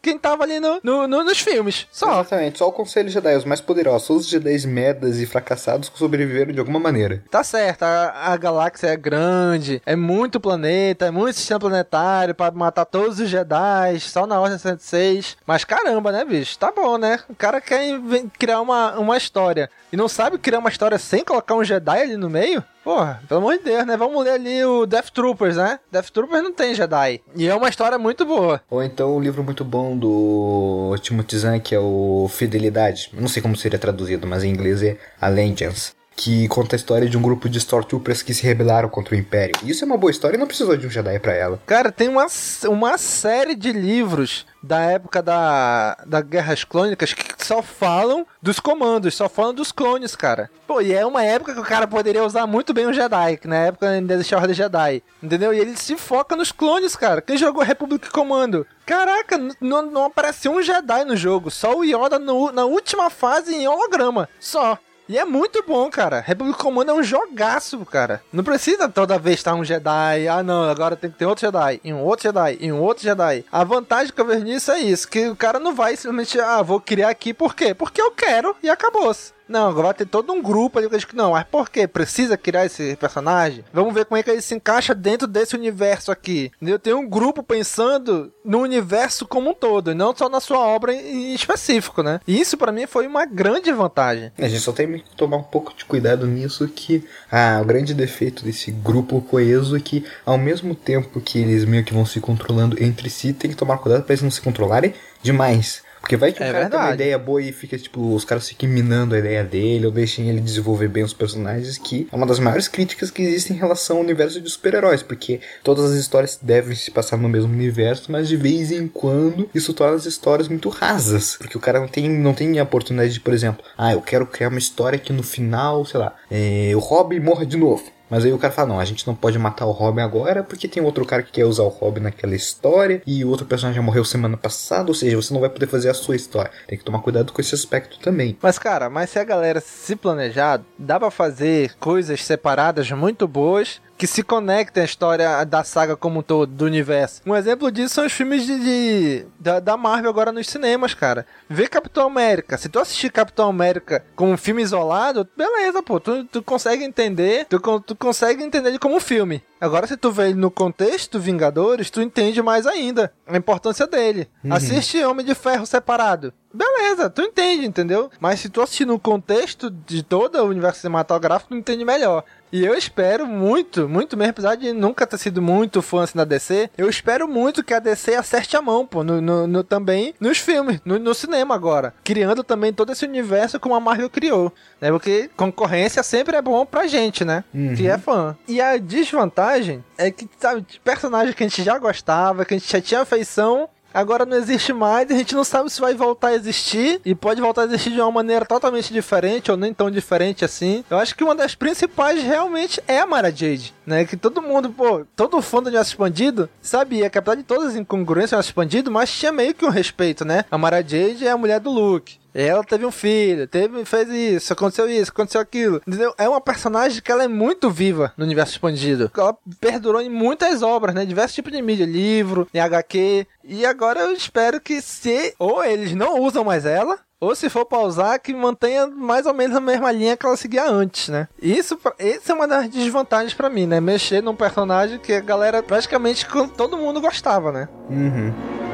quem tava ali no, no- no- nos filmes. Só. Exatamente, só o Conselho Jedi, os mais poderosos. Os Jedi merdas e fracassados que sobreviveram de alguma maneira. Tá certo, a, a galáxia é grande, é muito planeta, é muito sistema planetário pra matar todos os Jedi, só na Ordem 66. Mas caramba, né, bicho? Tá bom, né? O cara quer criar uma, uma história e não sabe criar uma história sem colocar um Jedi ali no meio? Porra, pelo amor de Deus, né? Vamos ler ali o Death Troopers, né? Death Troopers não tem Jedi. E é uma história muito boa. Ou então o livro muito bom do Timothy Zahn, que é o Fidelidade. Não sei como seria traduzido, mas em inglês é Allegiance. Que conta a história de um grupo de Stormtroopers que se rebelaram contra o Império. Isso é uma boa história e não precisou de um Jedi pra ela. Cara, tem uma, uma série de livros da época da, da Guerras Clônicas que só falam dos comandos, só falam dos clones, cara. Pô, e é uma época que o cara poderia usar muito bem o Jedi, que na época ainda existia a Ordem Jedi, entendeu? E ele se foca nos clones, cara. Quem jogou República Comando? Caraca, não, não apareceu um Jedi no jogo, só o Yoda no- na última fase em holograma, só. E é muito bom, cara. República Comando é um jogaço, cara. Não precisa toda vez estar um Jedi. Ah, não, agora tem que ter outro Jedi. E um outro Jedi. E um outro Jedi. A vantagem que eu vejo nisso é isso: que o cara não vai simplesmente, ah, vou criar aqui por quê? Porque eu quero e acabou-se. Não, agora ter todo um grupo ali que diz que não, mas por quê? Precisa criar esse personagem? Vamos ver como é que ele se encaixa dentro desse universo aqui. Eu tenho um grupo pensando no universo como um todo, e não só na sua obra em específico, né? E isso pra mim foi uma grande vantagem. A gente só tem que tomar um pouco de cuidado nisso que ah, o grande defeito desse grupo coeso é que ao mesmo tempo que eles meio que vão se controlando entre si, tem que tomar cuidado para eles não se controlarem demais. Porque vai que o É cara tem uma verdade. ideia boa e fica, tipo, os caras ficam minando a ideia dele, ou deixem ele desenvolver bem os personagens, que é uma das maiores críticas que existem em relação ao universo de super-heróis, porque todas as histórias devem se passar no mesmo universo, mas de vez em quando isso torna as histórias muito rasas. Porque o cara não tem, não tem a oportunidade de, por exemplo, ah, eu quero criar uma história que no final, sei lá, é, o Robin morra de novo. Mas aí o cara fala, não, a gente não pode matar o Robin agora porque tem outro cara que quer usar o Robin naquela história e o outro personagem já morreu semana passada, ou seja, você não vai poder fazer a sua história. Tem que tomar cuidado com esse aspecto também. Mas, cara, mas se a galera se planejar, dá pra fazer coisas separadas muito boas que se conectem à história da saga como um todo, do universo. Um exemplo disso são os filmes de, de- da, da Marvel agora nos cinemas, cara. Vê Capitão América. Se tu assistir Capitão América como um filme isolado, beleza, pô. Tu, tu consegue entender, tu, tu consegue entender ele como um filme. Agora, se tu vê ele no contexto Vingadores, tu entende mais ainda a importância dele. Uhum. Assiste Homem de Ferro separado. Beleza, tu entende, entendeu? Mas se tu assistir no contexto de todo o universo cinematográfico, tu entende melhor. E eu espero muito, muito mesmo, apesar de nunca ter sido muito fã assim da DC, eu espero muito que a DC acerte a mão, pô, no, no- no- também nos filmes, no, no cinema agora. Criando também todo esse universo como a Marvel criou. Né? Porque concorrência sempre é bom pra gente, né? Uhum. Que é fã. E a desvantagem é que, sabe, de personagem que a gente já gostava, que a gente já tinha afeição, agora não existe mais a gente não sabe se vai voltar a existir e pode voltar a existir de uma maneira totalmente diferente ou nem tão diferente assim. Eu acho que uma das principais realmente é a Mara Jade, né? Que todo mundo, pô, todo fã do universo expandido sabia que apesar de todas as incongruências do universo expandido, mas tinha meio que um respeito, né? A Mara Jade é a mulher do Luke. Ela teve um filho, teve, fez isso, aconteceu isso, aconteceu aquilo. Entendeu? É uma personagem que ela é muito viva no universo expandido. Ela perdurou em muitas obras, né? Diversos tipos de mídia, livro, em HQ. E agora eu espero que se ou eles não usam mais ela, ou se for pra usar, que mantenha mais ou menos a mesma linha que ela seguia antes, né? Isso, isso é uma das desvantagens para mim, né? Mexer num personagem que a galera praticamente todo mundo gostava, né? Uhum.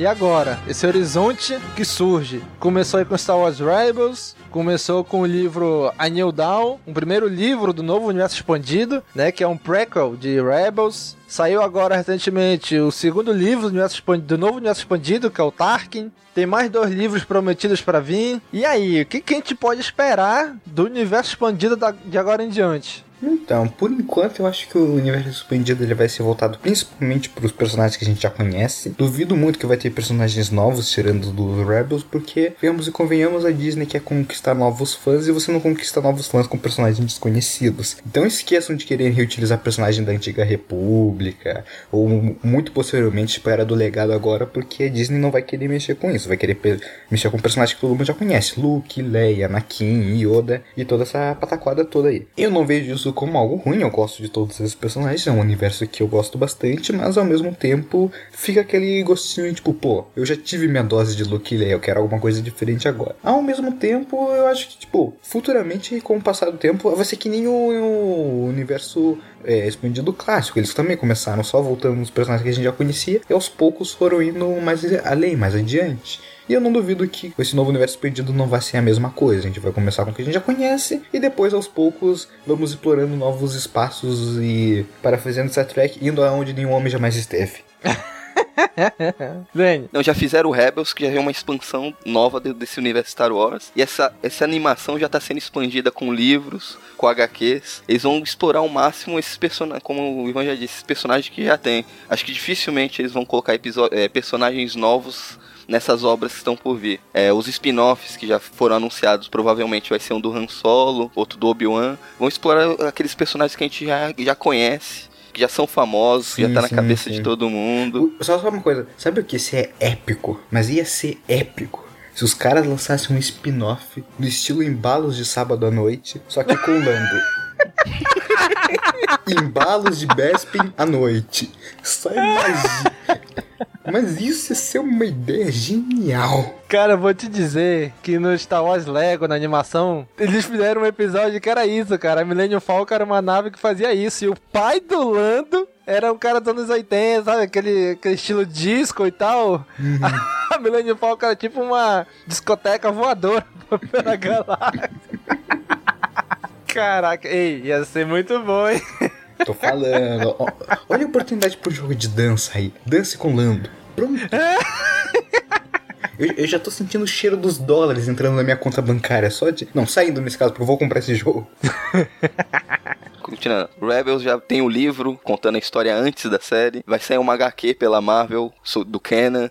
E agora? Esse horizonte que surge. Começou aí com Star Wars Rebels, começou com o livro A New Dawn, um primeiro livro do novo universo expandido, né, que é um prequel de Rebels. Saiu agora recentemente o segundo livro do, universo do novo universo expandido, que é o Tarkin. Tem mais dois livros prometidos para vir. E aí, o que, que a gente pode esperar do universo expandido da, de agora em diante? Então, por enquanto eu acho que o universo expandido ele vai ser voltado principalmente para os personagens que a gente já conhece. Duvido muito que vai ter personagens novos tirando do Rebels, porque, vemos e convenhamos, a Disney quer conquistar novos fãs e você não conquista novos fãs com personagens desconhecidos. Então esqueçam de querer reutilizar personagem da antiga República, ou muito posteriormente para do legado agora, porque a Disney não vai querer mexer com isso, vai querer mexer com personagens que todo mundo já conhece: Luke, Leia, Anakin, Yoda e toda essa pataquada toda aí. Eu não vejo isso como algo ruim, eu gosto de todos esses personagens, é um universo que eu gosto bastante, mas ao mesmo tempo fica aquele gostinho tipo, pô, eu já tive minha dose de Luke e Leia, eu quero alguma coisa diferente agora. Ao mesmo tempo, eu acho que, tipo, futuramente, com o passar do tempo, vai ser que nem o, o universo é, expandido clássico. Eles também começaram só voltando nos personagens que a gente já conhecia e aos poucos foram indo mais além, mais adiante. E eu não duvido que esse novo universo expandido não vai ser a mesma coisa. A gente vai começar com o que a gente já conhece e depois aos poucos vamos explorando novos espaços e para fazendo Star Trek indo aonde nenhum homem jamais esteve. Não, já fizeram o Rebels, que já é uma expansão nova desse universo Star Wars. E essa, essa animação já está sendo expandida com livros, com HQs. Eles vão explorar ao máximo esses personagens, como o Ivan já disse, esses personagens que já tem. Acho que dificilmente eles vão colocar é, personagens novos nessas obras que estão por vir. É, os spin-offs que já foram anunciados provavelmente vai ser um do Han Solo, outro do Obi-Wan. Vão explorar aqueles personagens que a gente já, já conhece que já são famosos, sim, já tá na sim, cabeça sim. de todo mundo. Só, só uma coisa, sabe o que? Isso é épico, mas ia ser épico. Se os caras lançassem um spin-off no estilo embalos de sábado à noite, só que com Lando. embalos de Bespin à noite. Só imagina. Mas isso ia ser uma ideia genial. Cara, vou te dizer que no Star Wars Lego, na animação, eles fizeram um episódio que era isso, cara. A Millennium Falcon era uma nave que fazia isso. E o pai do Lando era um cara dos anos 80, sabe? Aquele, aquele estilo disco e tal. Uhum. A Millennium Falcon era tipo uma discoteca voadora pela galáxia. Caraca, ei, ia ser muito bom, hein? Tô falando. Olha a oportunidade pro jogo de dança aí. Dance com Lando. Pronto. Eu, eu, já tô sentindo o cheiro dos dólares entrando na minha conta bancária. Só de. Não, saindo nesse caso, porque eu vou comprar esse jogo. Continuando. Rebels já tem o livro contando a história antes da série. Vai sair uma HQ pela Marvel do Kenan,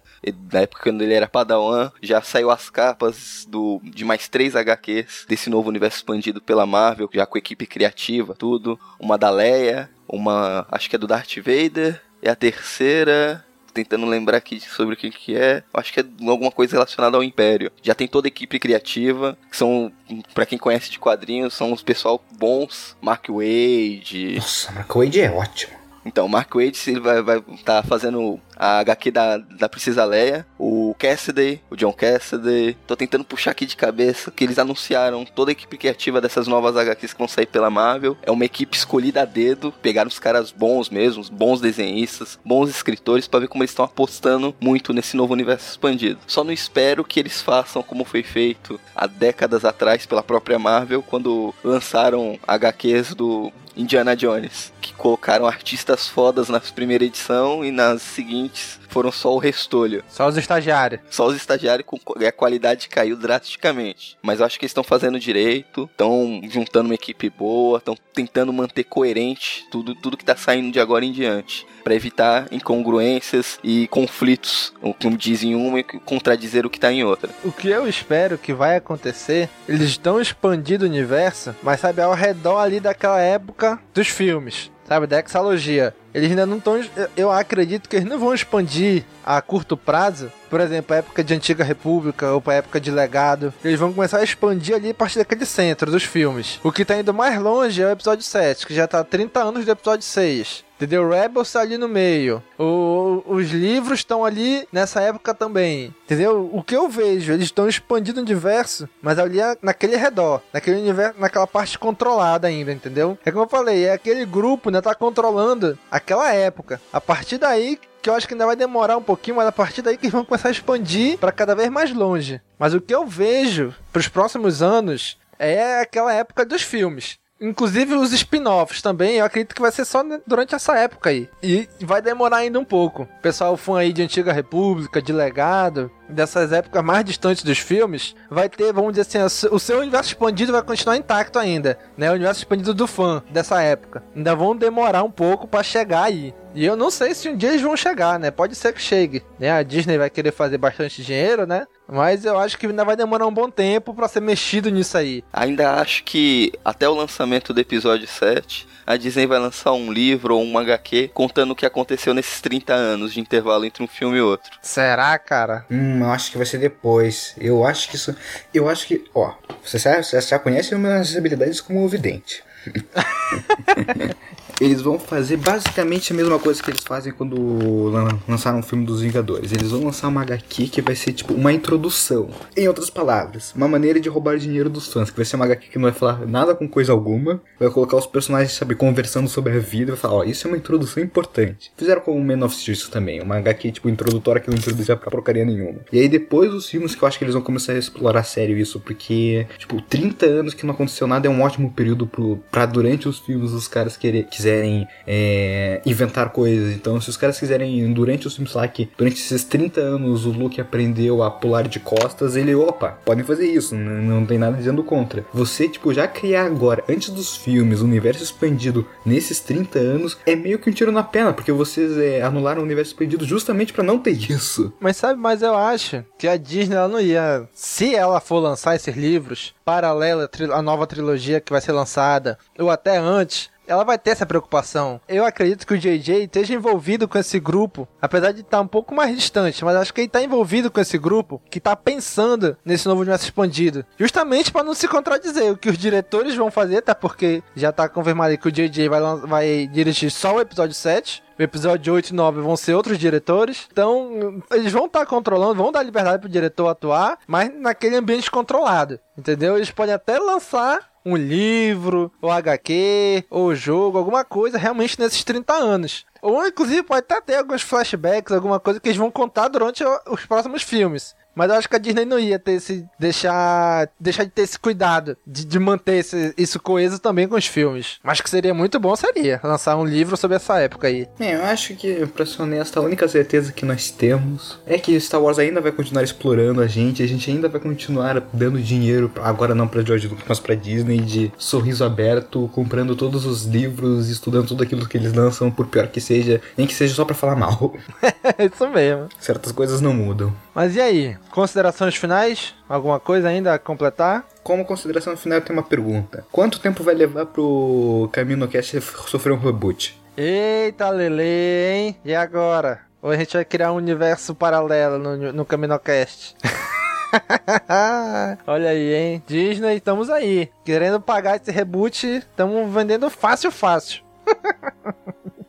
na época quando ele era Padawan. Já saiu as capas do, de mais três HQs desse novo universo expandido pela Marvel, já com equipe criativa, tudo. Uma da Leia, uma acho que é do Darth Vader. E a terceira, tentando lembrar aqui sobre o que, que é. Acho que é alguma coisa relacionada ao Império. Já tem toda a equipe criativa, que são, para quem conhece de quadrinhos, são os pessoal bons. Mark Wade. Nossa, Mark Wade é ótimo. Então, o Mark ele vai estar tá fazendo a HQ da, da Princesa Leia, o Cassidy, o John Cassidy. Tô tentando puxar aqui de cabeça que eles anunciaram toda a equipe criativa dessas novas HQs que vão sair pela Marvel. É uma equipe escolhida a dedo, pegaram os caras bons mesmo, bons desenhistas, bons escritores para ver como eles estão apostando muito nesse novo universo expandido. Só não espero que eles façam como foi feito há décadas atrás pela própria Marvel quando lançaram HQs do Indiana Jones, que colocaram artistas fodas na primeira edição e nas seguintes foram só o restolho. Só os estagiários. Só os estagiários com e a qualidade caiu drasticamente. Mas eu acho que eles estão fazendo direito, estão juntando uma equipe boa, estão tentando manter coerente tudo, tudo que tá saindo de agora em diante. Para evitar incongruências e conflitos, como dizem uma e contradizer o que tá em outra. O que eu espero que vai acontecer, eles estão expandindo o universo, mas sabe, ao redor ali daquela época dos filmes sabe, da exalogia. Eles ainda não estão. Eu acredito que eles não vão expandir a curto prazo, por exemplo, a época de Antiga República ou a época de Legado. Eles vão começar a expandir ali a partir daquele centro dos filmes. O que tá indo mais longe é o episódio 7, que já tá 30 anos do episódio 6. Entendeu? Rebels tá ali no meio. O, os livros estão ali nessa época também. Entendeu? O que eu vejo, eles estão expandindo o universo, mas ali é naquele redor, naquele universo, naquela parte controlada ainda, entendeu? É como eu falei, é aquele grupo, né, tá controlando aquela época. A partir daí que eu acho que ainda vai demorar um pouquinho, mas a partir daí que eles vão começar a expandir para cada vez mais longe. Mas o que eu vejo para os próximos anos é aquela época dos filmes. Inclusive os spin-offs também, eu acredito que vai ser só durante essa época aí. E vai demorar ainda um pouco. Pessoal fã aí de Antiga República, de Legado, dessas épocas mais distantes dos filmes, vai ter, vamos dizer assim, o seu universo expandido vai continuar intacto ainda, né? O universo expandido do fã dessa época. Ainda vão demorar um pouco para chegar aí. E eu não sei se um dia eles vão chegar, né? Pode ser que chegue, né? A Disney vai querer fazer bastante dinheiro, né? Mas eu acho que ainda vai demorar um bom tempo para ser mexido nisso aí. Ainda acho que até o lançamento do episódio 7, a Disney vai lançar um livro ou um HQ contando o que aconteceu nesses 30 anos de intervalo entre um filme e outro. Será, cara? Hum, eu acho que vai ser depois. Eu acho que isso. Eu acho que. Ó, você já, você já conhece minhas habilidades como vidente. eles vão fazer basicamente a mesma coisa que eles fazem quando lançaram o filme dos Vingadores. Eles vão lançar uma HQ que vai ser tipo uma introdução. Em outras palavras, uma maneira de roubar dinheiro dos fãs, que vai ser uma HQ que não vai falar nada com coisa alguma, vai colocar os personagens, sabe, conversando sobre a vida, vai falar, ó, oh, isso é uma introdução importante. Fizeram com o Man of Steel isso também, uma HQ tipo introdutória que não introduzia pra porcaria nenhuma. E aí depois os filmes que eu acho que eles vão começar a explorar sério isso, porque, tipo, 30 anos que não aconteceu nada é um ótimo período pro, pra durante os filmes os caras querer, quiserem é, inventar coisas. Então, se os caras quiserem, durante os filmes lá, que durante esses 30 anos o Luke aprendeu a pular de costas, ele, opa, podem fazer isso, não, não tem nada dizendo contra. Você, tipo, já criar agora, antes dos filmes, o universo expandido nesses 30 anos, é meio que um tiro na perna, porque vocês é, anularam o universo expandido justamente para não ter isso. Mas sabe, mas eu acho que a Disney ela não ia. Se ela for lançar esses livros, paralela à nova trilogia que vai ser lançada, ou até antes, ela vai ter essa preocupação. Eu acredito que o JJ esteja envolvido com esse grupo, apesar de estar um pouco mais distante, mas acho que ele está envolvido com esse grupo que está pensando nesse novo universo expandido. Justamente para não se contradizer o que os diretores vão fazer, até porque já está confirmado que o JJ vai, vai dirigir só o episódio 7. O episódio 8 e 9 vão ser outros diretores. Então, eles vão estar tá controlando, vão dar liberdade pro diretor atuar, mas naquele ambiente controlado. Entendeu? Eles podem até lançar um livro, ou HQ, ou jogo, alguma coisa realmente nesses 30 anos. Ou inclusive pode até ter alguns flashbacks, alguma coisa que eles vão contar durante os próximos filmes. Mas eu acho que a Disney não ia ter esse. deixar. deixar de ter esse cuidado de, de manter esse, isso coeso também com os filmes. Mas que seria muito bom seria lançar um livro sobre essa época aí. É, eu acho que, pra ser honesto, a única certeza que nós temos é que Star Wars ainda vai continuar explorando a gente, a gente ainda vai continuar dando dinheiro, agora não pra George Lucas, mas pra Disney, de sorriso aberto, comprando todos os livros, estudando tudo aquilo que eles lançam, por pior que seja, nem que seja só pra falar mal. É isso mesmo. Certas coisas não mudam. Mas e aí? Considerações finais? Alguma coisa ainda a completar? Como consideração final, eu tenho uma pergunta. Quanto tempo vai levar pro Camino Cast sofrer um reboot? Eita, Lele, hein? E agora? Ou a gente vai criar um universo paralelo no, no Caminocast? Olha aí, hein? Disney, estamos aí. Querendo pagar esse reboot, estamos vendendo fácil, fácil.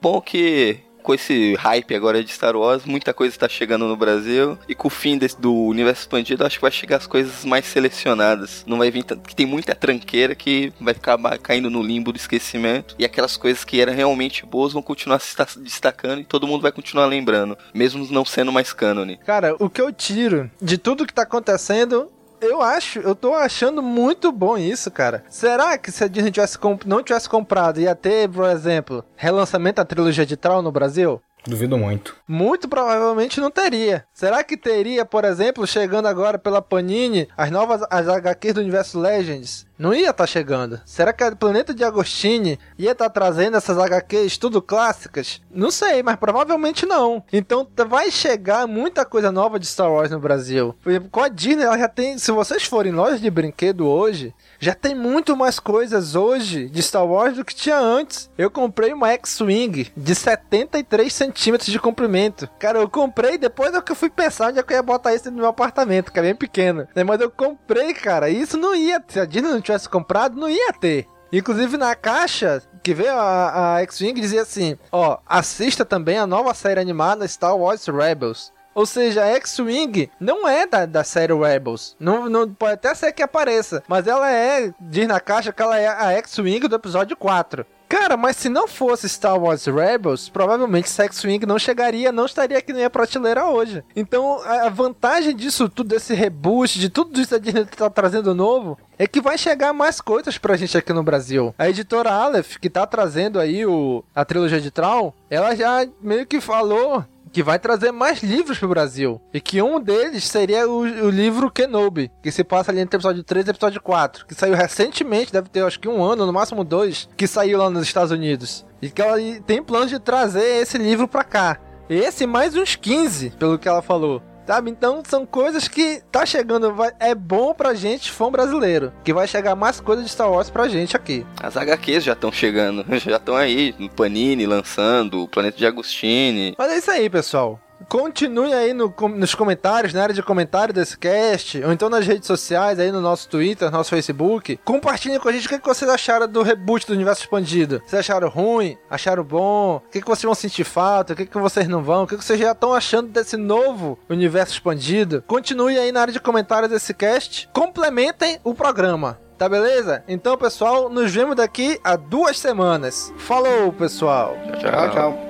Bom que com esse hype agora de Star Wars, muita coisa está chegando no Brasil. E com o fim desse, do universo expandido, acho que vai chegar as coisas mais selecionadas. Não vai vir. que tem muita tranqueira que vai acabar caindo no limbo do esquecimento. E aquelas coisas que eram realmente boas vão continuar se destacando e todo mundo vai continuar lembrando. Mesmo não sendo mais cânone. Cara, o que eu tiro de tudo que tá acontecendo eu acho, eu tô achando muito bom isso, cara. Será que se a Disney tivesse não tivesse comprado, ia ter, por exemplo, relançamento da trilogia de Tron no Brasil? Duvido muito. Muito provavelmente não teria. Será que teria, por exemplo, chegando agora pela Panini, as novas as HQs do Universo Legends? Não ia estar tá chegando. Será que a Planeta de Agostini ia estar tá trazendo essas HQs tudo clássicas? Não sei, mas provavelmente não. Então vai chegar muita coisa nova de Star Wars no Brasil. Por exemplo, com a Disney, ela já tem. Se vocês forem lojas de brinquedo hoje, já tem muito mais coisas hoje de Star Wars do que tinha antes. Eu comprei uma X-Wing de 73 centímetros de comprimento. Cara, eu comprei depois é que eu fui pensar onde é que eu ia botar isso no meu apartamento, que é bem pequeno. Né, mas eu comprei, cara, e isso não ia. Se a Disney não tivesse comprado, não ia ter. Inclusive na caixa que veio a, a X-Wing dizia assim: ó, assista também a nova série animada Star Wars Rebels. Ou seja, a X-Wing não é da, da série Rebels. Não, não, pode até ser que apareça. Mas ela é, diz na caixa que ela é a X-Wing do episódio 4. Cara, mas se não fosse Star Wars Rebels, provavelmente Sex Wing não chegaria, não estaria aqui na minha prateleira hoje. Então, a vantagem disso tudo, desse reboot, de tudo isso que a Disney tá trazendo novo, é que vai chegar mais coisas pra gente aqui no Brasil. A editora Aleph, que tá trazendo aí o, a trilogia de Tron, ela já meio que falou que vai trazer mais livros pro Brasil. E que um deles seria o, o, livro Kenobi, que se passa ali entre episódio 3 e episódio 4, que saiu recentemente, deve ter acho que um ano, no máximo dois, que saiu lá nos Estados Unidos. E que ela tem planos de trazer esse livro pra cá. Esse mais uns 15, pelo que ela falou. Sabe? Então são coisas que tá chegando, vai, é bom pra gente, fã brasileiro, que vai chegar mais coisas de Star Wars pra gente aqui. As HQs já estão chegando, já estão aí, no Panini lançando, o Planeta de Agostini. Mas é isso aí, pessoal. Continue aí no, nos comentários, na área de comentário desse cast, ou então nas redes sociais, aí no nosso Twitter, no nosso Facebook. Compartilhem com a gente o que, que vocês acharam do reboot do Universo Expandido. Vocês acharam ruim? Acharam bom? O que, que vocês vão sentir falta? O que, que vocês não vão? O que, que vocês já estão achando desse novo Universo Expandido? Continue aí na área de comentários desse cast. Complementem o programa. Tá beleza? Então, pessoal, nos vemos daqui a duas semanas. Falou, pessoal. tchau. tchau. tchau.